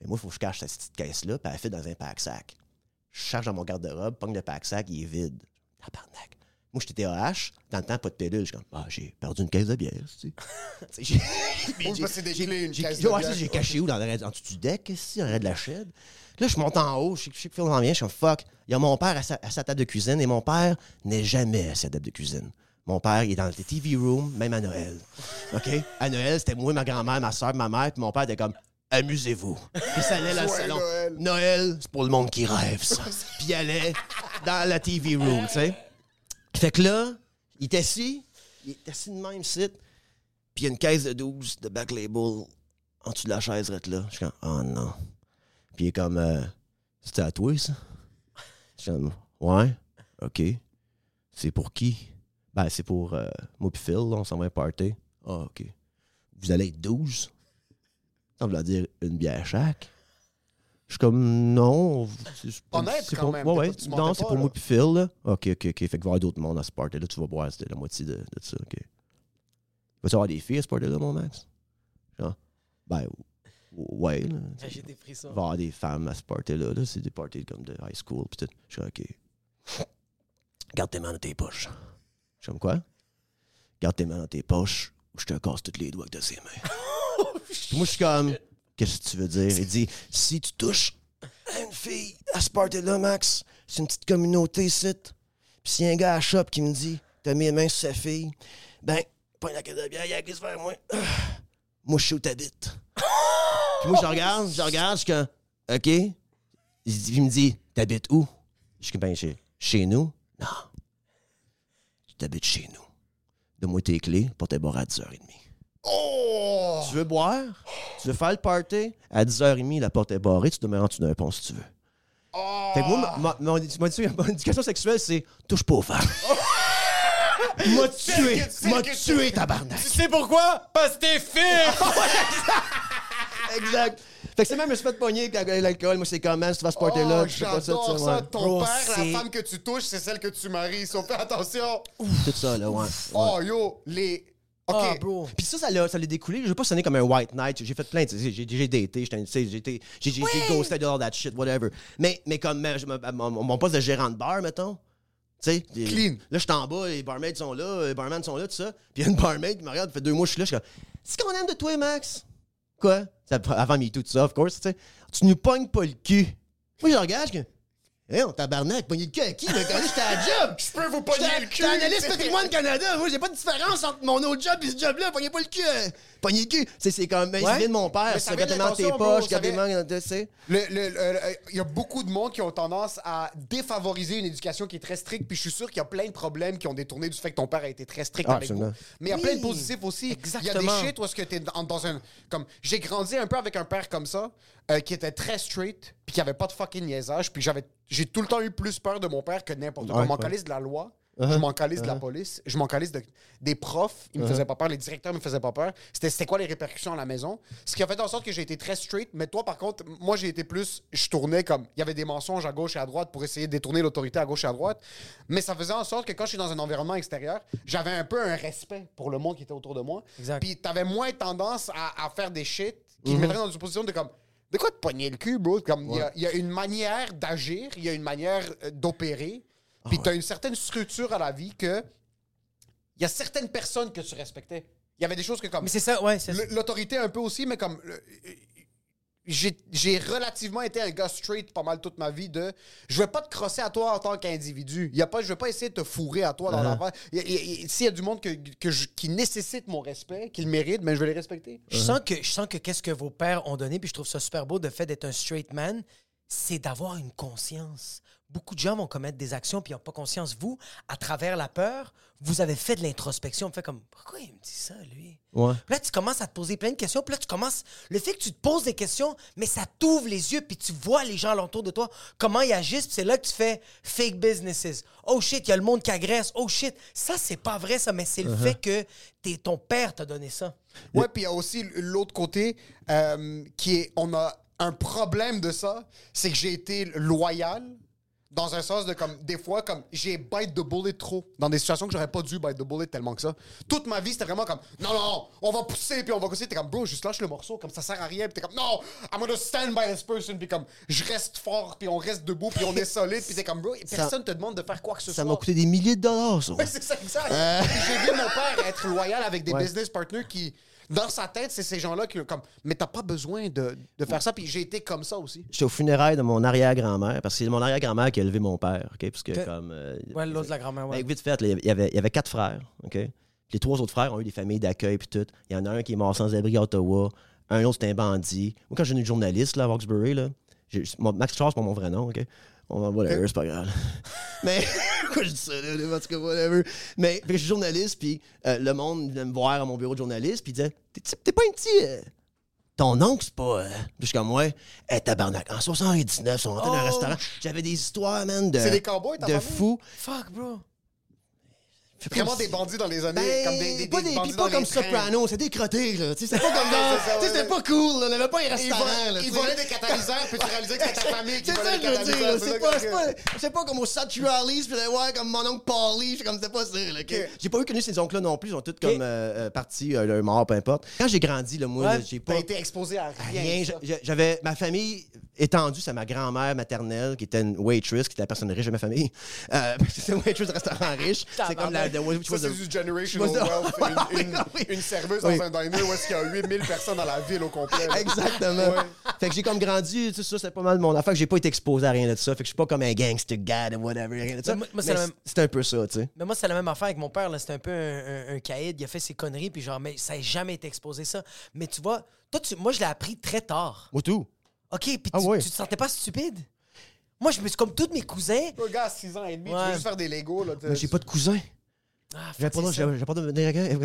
Mais moi, il faut que je cache cette petite caisse-là, puis elle fit dans un pack-sac. Je cherche dans mon garde-robe, pogne le pack-sac, il est vide. Tabarnak. Moi, j'étais TAH, dans le temps, pas de pilule. Je suis comme, ah, j'ai perdu une caisse de bière, tu sais. <laughs> J'ai- <laughs> j'ai- caché où? Dans le, en dessous du deck, ici, en de la shed. Là, je monte en haut, je sais que Phil en vient, je suis comme, fuck. Il y a mon père à sa, à sa table de cuisine, et mon père n'est jamais à sa table de cuisine. Mon père, il est dans le TV room, même à Noël. <laughs> OK? À Noël, c'était moi, ma grand-mère, ma soeur, ma mère, puis mon père était comme, amusez-vous. Puis ça allait dans le salon. Noël. Noël, c'est pour le monde qui rêve, ça. <laughs> Puis il allait dans la TV room, tu sais. Fait que là, il est assis, il est assis de même site, puis il y a une caisse de 12 de Back Label en dessous de la chaise, reste là. Je suis comme, oh non. Puis il est comme, euh, c'était à toi, ça? Je suis comme, ouais, ok. C'est pour qui? Ben, c'est pour euh, moi Phil, là, on s'en va party. Ah, ok. Vous allez être 12? Ça veut dire une bière chaque? Je suis comme, non. c'est- pour- quand même. Ouais, ouais. tu Non, c'est pour là. moi Phil, là. Ok, ok, ok. Fait qu'il va y avoir d'autres monde à ce party-là. Tu vas boire, c'était la moitié de, de ça, ok. Va-tu avoir des filles à ce party-là, mon Max? Genre, ben, ouais, là. Ah, J'ai des frissons. Va y avoir des femmes à ce party-là. Là. C'est des parties comme de high school. Pis tout. Je suis OK. Garde tes mains dans tes poches. Je suis comme quoi? Garde tes mains dans tes poches ou je te casse toutes les doigts de ses mains. Puis <laughs> moi, je suis comme, qu'est-ce que tu veux dire? Il dit, si tu touches à une fille à ce party-là, Max, c'est une petite communauté ici. Puis s'il y a un gars à la shop qui me dit, t'as mis les mains sur sa fille, ben, pas caisse de bière, il y a glisse vers moi. <sighs> Moi, je suis où t'habites. <laughs> Puis moi, je regarde, je regarde, je suis comme, OK. Il me dit, t'habites où? Je suis comme, ben, chez, chez nous. Non. T'habites chez nous. Donne-moi tes clés pour te boire à 10h30. Oh! Tu veux boire? Tu veux faire le party? À 10h30, la porte est barrée, tu demeures en dessous d'un pont si tu veux. Fait que moi, ma, ma- mon, éducation sexuelle, c'est touche pas aux femmes. M'a tué! M'a tué, tabarnak! Tu sais pourquoi? Parce que t'es fit! <laughs> Exact! Fait que c'est même, je me suis fait pogner avec l'alcool. Moi, c'est comme, man, si tu vas se porter là, Oh, tu fais pas ça, tu sais, ça. ouais. Ton Bro, père, la femme que tu touches, c'est celle que tu maries. So, fais attention. Tout ça, là, ouais. ouais. Oh, yo, les... OK. Ah, bro. Puis ça, ça l'a, ça l'a découlé. Je veux pas sonner comme un white knight. J'ai fait plein, sais, j'ai, j'ai daté, j'ai, j'ai, j'ai, ghosté de all that shit, whatever. Mais, mais comme je me- mon, mon poste de gérant de bar, mettons, tu sais. les- Clean. Là, je suis en bas, les barmaids sont là, les barman sont là, tout ça. Puis il y a une barmaid qui me regarde, fait deux mois je suis là, je suis comme, c'est ce qu'on aime de toi, Max? Quoi? Avant MeToo, tout ça, of course, tu sais. Tu nous pognes pas le cul. Moi, je regarde, Hé, on tabarnak, pogner le cul à qui? Quand j'étais à la job! <laughs> Je peux vous pogner le cul. j'étais analyste patrimoine Canada. Moi, j'ai pas de différence entre mon autre job et ce job-là. Pognez pas le cul. euh, Pognez le cul. C'est, c'est comme, mais Ouais. vient de mon père. Ça dans tes poches, mains tu sais. Euh, Il y a beaucoup de monde qui ont tendance à défavoriser une éducation qui est très stricte, puis je suis sûr qu'il y a plein de problèmes qui ont détourné du fait que ton père a été très strict Ah, avec vous. Mais il y a Oui, plein de positifs aussi. Il y a exactement. des shit où est-ce que t'es dans, dans un... Comme, j'ai grandi un peu avec un père comme ça, euh, qui était très straight, puis qui avait pas de fucking niaisage, puis j'avais... J'ai tout le temps eu plus peur de mon père que n'importe quoi. Ouais, Je m'en calisse de la loi, Uh-huh. je m'en calisse de la police, je m'en calisse de, des profs, ils me faisaient pas peur, les directeurs me faisaient pas peur. C'était c'était quoi les répercussions à la maison? Ce qui a fait en sorte que j'ai été très straight, mais toi, par contre, moi, j'ai été plus. Je tournais comme. Il y avait des mensonges à gauche et à droite pour essayer de détourner l'autorité à gauche et à droite. Mais ça faisait en sorte que quand je suis dans un environnement extérieur, j'avais un peu un respect pour le monde qui était autour de moi. Exact. Puis t'avais moins tendance à, à faire des shit qui me mettraient dans une position de comme. De quoi te pogner le cul, bro? Comme, il y a- il y, a une manière d'agir, il y a une manière euh, d'opérer. Puis t'as une certaine structure à la vie que. Il y a certaines personnes que tu respectais. Il y avait des choses que comme. Mais c'est ça, ouais, c'est ça. L- L'autorité un peu aussi, mais comme. J'ai j'ai relativement été un gars straight pas mal toute ma vie de je vais pas te crosser à toi en tant qu'individu. Il y a pas je vais pas essayer de te fourrer à toi dans a- S'il y a du monde que, que je- qui nécessite mon respect, qui le mérite, mais je vais les respecter. Je sens que je sens que qu'est-ce que vos pères ont donné, puis je trouve ça super beau de fait d'être un straight man, c'est d'avoir une conscience. Beaucoup de gens vont commettre des actions puis ils n'ont pas conscience. Vous, à travers la peur, vous avez fait de l'introspection. Vous faites comme pourquoi il me dit ça lui? Ouais. Puis là, tu commences à te poser plein de questions. Puis là, tu commences. Le fait que tu te poses des questions, mais ça t'ouvre les yeux, puis tu vois les gens alentour de toi, comment ils agissent. Puis c'est là que tu fais fake businesses. Oh shit, il y a le monde qui agresse. Oh shit, ça, c'est pas vrai, ça, mais c'est le fait que t'es- ton père t'a donné ça. Ouais, puis il y a aussi l'autre côté euh, qui est on a un problème de ça, c'est que j'ai été loyal dans un sens de comme des fois comme j'ai bite the bullet trop dans des situations que j'aurais pas dû bite the bullet tellement que ça. Toute ma vie c'était vraiment comme non non, on va pousser puis on va pousser t'es comme bro juste lâche le morceau comme ça sert à rien puis t'es comme non I'm gonna stand by this person puis comme je reste fort puis on reste debout puis on est <laughs> solide puis t'es comme bro personne te demande de faire quoi que ce Ça soit. m'a coûté des milliers de dollars, ça. Ouais, c'est ça, exact. Puis J'ai vu mon père être loyal avec des business partners qui, dans sa tête, c'est ces gens-là qui, comme, mais t'as pas besoin de, de faire ça. Puis j'ai été comme ça aussi. J'étais au funérailles de mon arrière-grand-mère, parce que c'est mon arrière-grand-mère qui a élevé mon père, OK? Parce que, comme... euh, Ouais, l'autre de la grand-mère, ouais. Ben, vite fait, là, il y avait- il y avait quatre frères, OK? Puis les trois autres frères ont eu des familles d'accueil puis tout. Il y en a un qui est mort sans abri à Ottawa. Un autre, c'était un bandit. Moi, quand j'ai eu journaliste là, à Roxbury, là, Max Charles, c'est pas mon vrai nom, OK? On va whatever, c'est pas grave. <laughs> Mais, <laughs> pourquoi je dis ça, là, en tout cas, whatever. Mais, fait que je suis journaliste, puis euh, le monde venait me voir à mon bureau de journaliste, puis il disait T'es- pas un petit. euh, ton oncle, c'est pas. euh, je suis comme, ouais, hey, tabarnak. En 79, ils sont rentrés dans un Oh. restaurant. J'avais des histoires, man, de. C'est des cowboys, De fous. Fuck, bro. Vraiment des bandits dans les années. Ben, comme des, des, pas des des, bandits puis dans pas comme. Soprano, c'était crotté, là. Tu sais, C'était pas comme C'est dans. ça, tu sais, C'était pas cool, là. On avait pas un Ils, restaurant, volaient- là. ils volaient des catalyseurs, puis tu réalisais que c'était ta famille qui C'est ça des que je veux dire, là. C'est pas, c'est pas, c'est pas comme au Saturali's, puis là, ouais, comme mon oncle Paulie, c'est comme c'était pas ça, là. J'ai pas eu connu ces oncles-là non plus, ils sont tous comme euh, euh, partis, euh, leur mort, peu importe. Quand j'ai grandi, là, moi, Ouais. là, j'ai pas. T'as été exposé à rien. J'avais ma famille étendue, c'est ma grand-mère maternelle qui était une waitress, qui était la personne riche de ma famille. Euh, <laughs> c'est une waitress de restaurant riche. <laughs> C'est comme la. c'est du generational wealth. Une, <laughs> une, une serveuse Oui. dans un diner où est-ce qu'il y a 8000 personnes dans la ville au complet. Exactement. Ouais. Fait que j'ai comme grandi, tout ça, c'est pas mal mon affaire. que J'ai pas été exposé à rien de ça. Fait que je suis pas comme un gangster guy ou whatever, rien de ça. Mais moi- moi, c'est même- un peu ça, tu sais. Mais moi, c'est la même affaire avec mon père. là. C'était un peu un, un, un caïd. Il a fait ses conneries, puis genre, mais ça n'a jamais été exposé, ça. Mais tu vois, toi, tu, moi, je l'ai appris très tard. Moi, tout. OK, puis tu, Ah tu te sentais pas stupide? Moi, je me suis comme tous mes cousins. Le gars à 6 ans et demi, tu veux juste faire des Legos. Là, j'ai pas de cousin. Ah, J'avais pas le droit, c'est ça. j'avais j'avais pas le droit de venir avec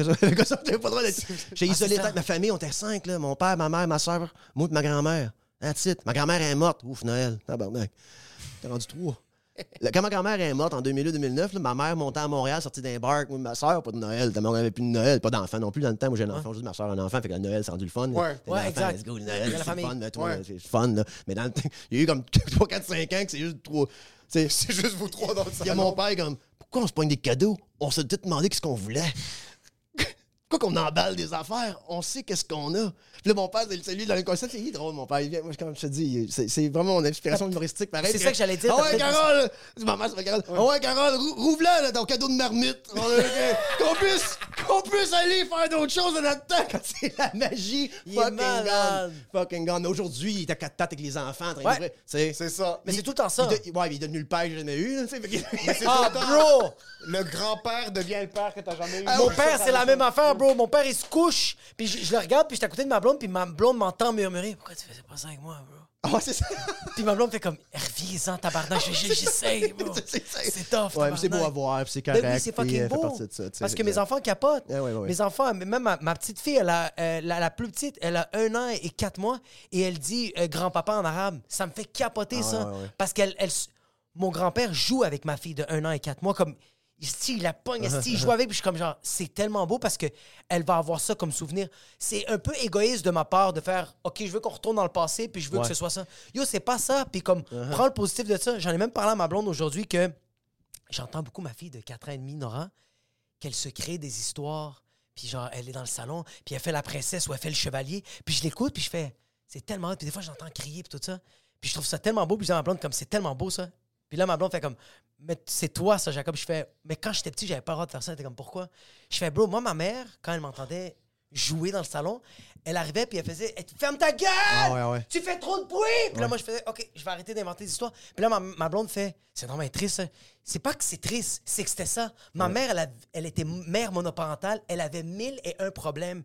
J'avais pas le droit d'être. J'ai Ah, isolé avec ma famille, on était cinq, là. Mon père, ma mère, ma soeur, moi et ma grand-mère. That's it. Ma grand-mère est morte. Ouf, Noël. Tabarnak. T'es rendu trois. Là, Quand ma grand-mère est morte en 2002-2009, là, ma mère montait à Montréal, sortie d'un bar, moi, ma soeur, pas de Noël. On n'avait plus de Noël, pas d'enfant non plus dans le temps. Moi, j'ai un enfant, aujourd'hui, ma soeur a un enfant, fait que le Noël, c'est rendu le fun. Ouais. Ouais, exact. Let's go, le Noël, c'est fun, toi, Ouais. c'est fun, là. Mais dans le temps, il y a eu comme 3, 4, 5 ans que c'est juste trop. <laughs> C'est juste vous trois dans le il y a salon. mon père comme pourquoi on se pogne des cadeaux? On s'est tout demandé qu'est-ce qu'on voulait. Pourquoi qu'on emballe des affaires? On sait qu'est-ce qu'on a. Puis là, mon père, c'est lui dans le concept, c'est il est drôle, mon père. Il vient, moi, comme je te dis, c'est c'est vraiment mon inspiration humoristique, pareil. C'est ça que j'allais dire, Ah ouais, Carole! C'est ma mère, ça fait Carole. Ah ouais, Carole, rou- rouvre-la, là, ton cadeau de marmite. <laughs> Qu'on puisse, qu'on puisse aller faire d'autres choses dans notre temps quand c'est la magie. Fucking gone. Fucking gone. Aujourd'hui, il est à quatre pattes avec les enfants Ouais. de. C'est C'est ça. Mais c'est tout le temps ça. il de- ouais, mais il est devenu le père que j'ai jamais eu. Ah, bro! Le grand-père devient le père que t'as jamais eu. Ah, Mon oui, père, c'est la me même affaire, bro. Mon père, il se couche, puis je, je le regarde, puis je suis à côté de ma blonde, puis ma blonde m'entend murmurer. Pourquoi tu faisais pas ça avec moi, bro? Ah, c'est ça. Puis ma blonde fait comme, reviens-en, tabarnak, je- je- j'essaye, <laughs> bro. C'est- tough, Ouais, c'est beau à voir, puis c'est Ben correct. oui, c'est fucking euh, beau. de ça, Parce que mes enfants capotent. Ouais, ouais, ouais. Mes enfants, même ma, ma petite fille, elle a, euh, la, la plus petite, elle a un an et quatre mois et elle dit euh, grand-papa en arabe. Ça me fait capoter Ah, ça. Parce qu'elle, elle mon grand-père joue avec ma fille de un an et quatre mois comme. Il la pogne, <laughs> il joue avec, puis je suis comme genre, c'est tellement beau parce que elle va avoir ça comme souvenir. C'est un peu égoïste de ma part de faire, OK, je veux qu'on retourne dans le passé, puis je veux Ouais. que ce soit ça. Yo, c'est pas ça, puis comme, prends le positif de ça. J'en ai même parlé à ma blonde aujourd'hui que j'entends beaucoup ma fille de 4 ans et demi, Nora, qu'elle se crée des histoires, puis genre, elle est dans le salon, puis elle fait la princesse ou elle fait le chevalier, puis je l'écoute, puis je fais, c'est tellement puis des fois, j'entends crier, puis tout ça, puis je trouve ça tellement beau, puis je dis à ma blonde, comme, c'est tellement beau, ça. Puis là, ma blonde fait comme, mais c'est toi, ça, Jacob. Je fais, mais quand j'étais petit, j'avais pas le droit de faire ça. Elle était comme, pourquoi? Je fais, bro, moi, ma mère, quand elle m'entendait jouer dans le salon. Elle arrivait, puis elle faisait elle, Ferme ta gueule Ah ouais, ouais. Tu fais trop de bruit Puis là, moi, je faisais OK, je vais arrêter d'inventer des histoires. Puis là, ma, ma blonde fait C'est vraiment triste. ça. C'est pas que c'est triste, c'est que c'était ça. Ma mère, elle, a- elle était mère monoparentale, elle avait mille et un problèmes.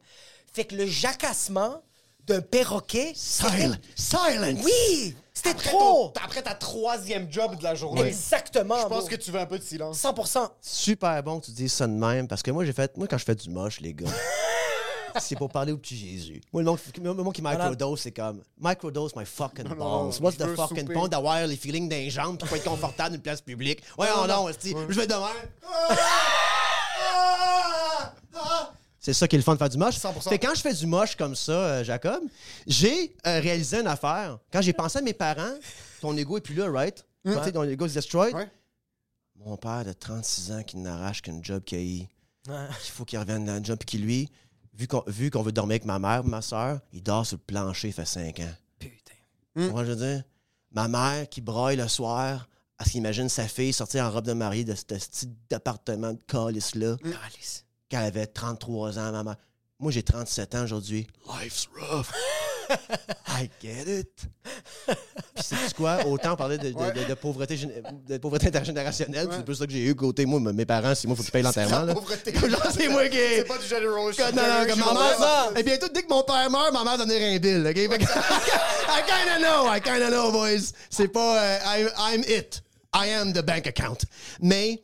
Fait que le jacassement d'un perroquet. Silence! Silence! Oui C'était trop ton- après ta troisième job de la journée, Exactement. je pense bro. que tu veux un peu de silence. 100% Super bon que tu dises ça de même, parce que moi, j'ai fait. Moi, quand je fais du moche, les gars. <laughs> C'est pour parler au petit Jésus. Moi, le monde, le qui microdose, c'est comme microdose my fucking non, balls. What's the fucking point d'avoir les feelings d'un jambe pour être confortable dans une place publique? Ouais, non, non, esti, je vais demain. C'est ça qui est le fun de faire du moche. 100%. Fait que quand je fais du moche comme ça, euh, Jacob, j'ai euh, réalisé une affaire. Quand j'ai pensé à mes parents, ton ego est plus là, right? Tu sais, ton ego is destroyed. Ouais. Mon père de 36 ans qui n'arrache qu'une job qu'il a eu Ouais. qu'il faut qu'il revienne dans le job, puis qui, lui, vu qu'on veut dormir avec ma mère, ma soeur, il dort sur le plancher, il fait 5 ans. Putain. Tu vois, je veux dire, ma mère qui broille le soir, parce qu'il imagine sa fille sortir en robe de mariée de ce petit appartement de calice-là, Calice. Qu'elle avait 33 ans, ma mère. Moi, j'ai 37 ans aujourd'hui. Life's rough. <laughs> I get it. Puis c'est quoi? Autant parlait de, de, de- de pauvreté, pauvreté intergénérationnelle, puis c'est plus ça que j'ai eu côté moi, mes parents, c'est moi, faut qu'ils payent l'enterrement. c'est moi qui. C'est pas du general Que- non, non, comme ma generation. Et bientôt, dès que mon père meurt, ma mère donnerait un bill, OK? Fait que- <laughs> I kinda know, I kinda know, boys. C'est pas... euh, I- I'm it. I am the bank account. Mais,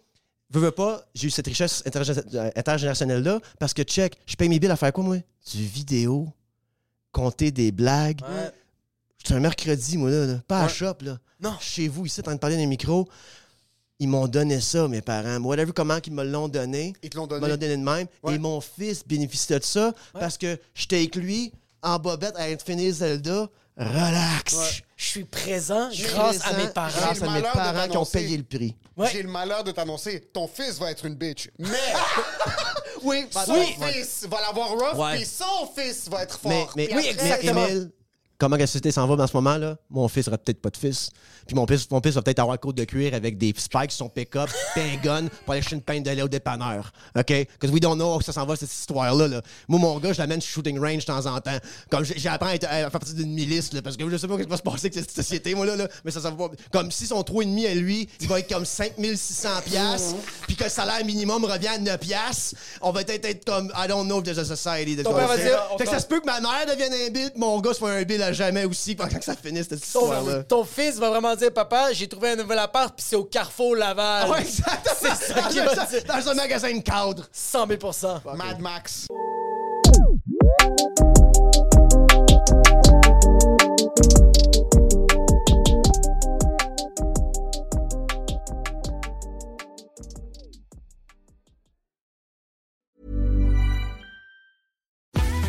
veux, veux pas, j'ai eu cette richesse euh, intergénérationnelle-là parce que, check, je paye mes billes à faire quoi, moi? Du vidéo, compter des blagues. Ouais. C'est un mercredi, moi, là. là. Pas à shop, là. Non. Chez vous, ici, en train de parler dans les micros. Ils m'ont donné ça, mes parents. Whatever, comment ils me l'ont donné. Ils te l'ont Ils me donné. donné de même. Ouais. Et mon fils bénéficie de ça parce que j'étais avec lui en bobette à être fini Zelda. Relax. Je suis présent grâce à mes parents. Grâce à mes qui ont t'annoncer. payé le prix. Ouais. J'ai le malheur de t'annoncer, ton fils va être une bitch. Mais <laughs> Oui, son fils va l'avoir rough, Ouais. puis son fils va être fort. Mais, Oui, après, exactement. Émile, comment la société s'en va dans ce moment-là? Mon fils aura peut-être pas de fils. Puis mon fils, mon fils va peut-être avoir un côte de cuir avec des spikes sur son pick-up, <laughs> un gun pour aller acheter une pinte de lait au dépanneur. OK? Because we don't know où ça s'en va, cette histoire-là. là. Moi, mon gars, je l'amène shooting range de temps en temps. Comme j'apprends à, être- à faire partie d'une milice, là, parce que je sais pas ce qui va se passer avec cette société, moi, là, là. mais ça, ça va pas. Comme si son trou et demi à lui, il va être comme 5600 piastres, puis que le salaire minimum revient à 9 piastres, on va peut-être être comme, I don't know if there's a society Ton père va dire, Fait que ça se peut que ma mère devienne un bill, mon gars se fait un bill à jamais aussi pendant que ça finisse cette histoire-là. Ton, ton fils va vraiment dire Papa, j'ai trouvé un nouvel appart, puis c'est au Carrefour Laval. Ah ouais, exactement. C'est ça qu'il Dans va un- dire. Dans un magasin de cadre. 100 000 Mad Max.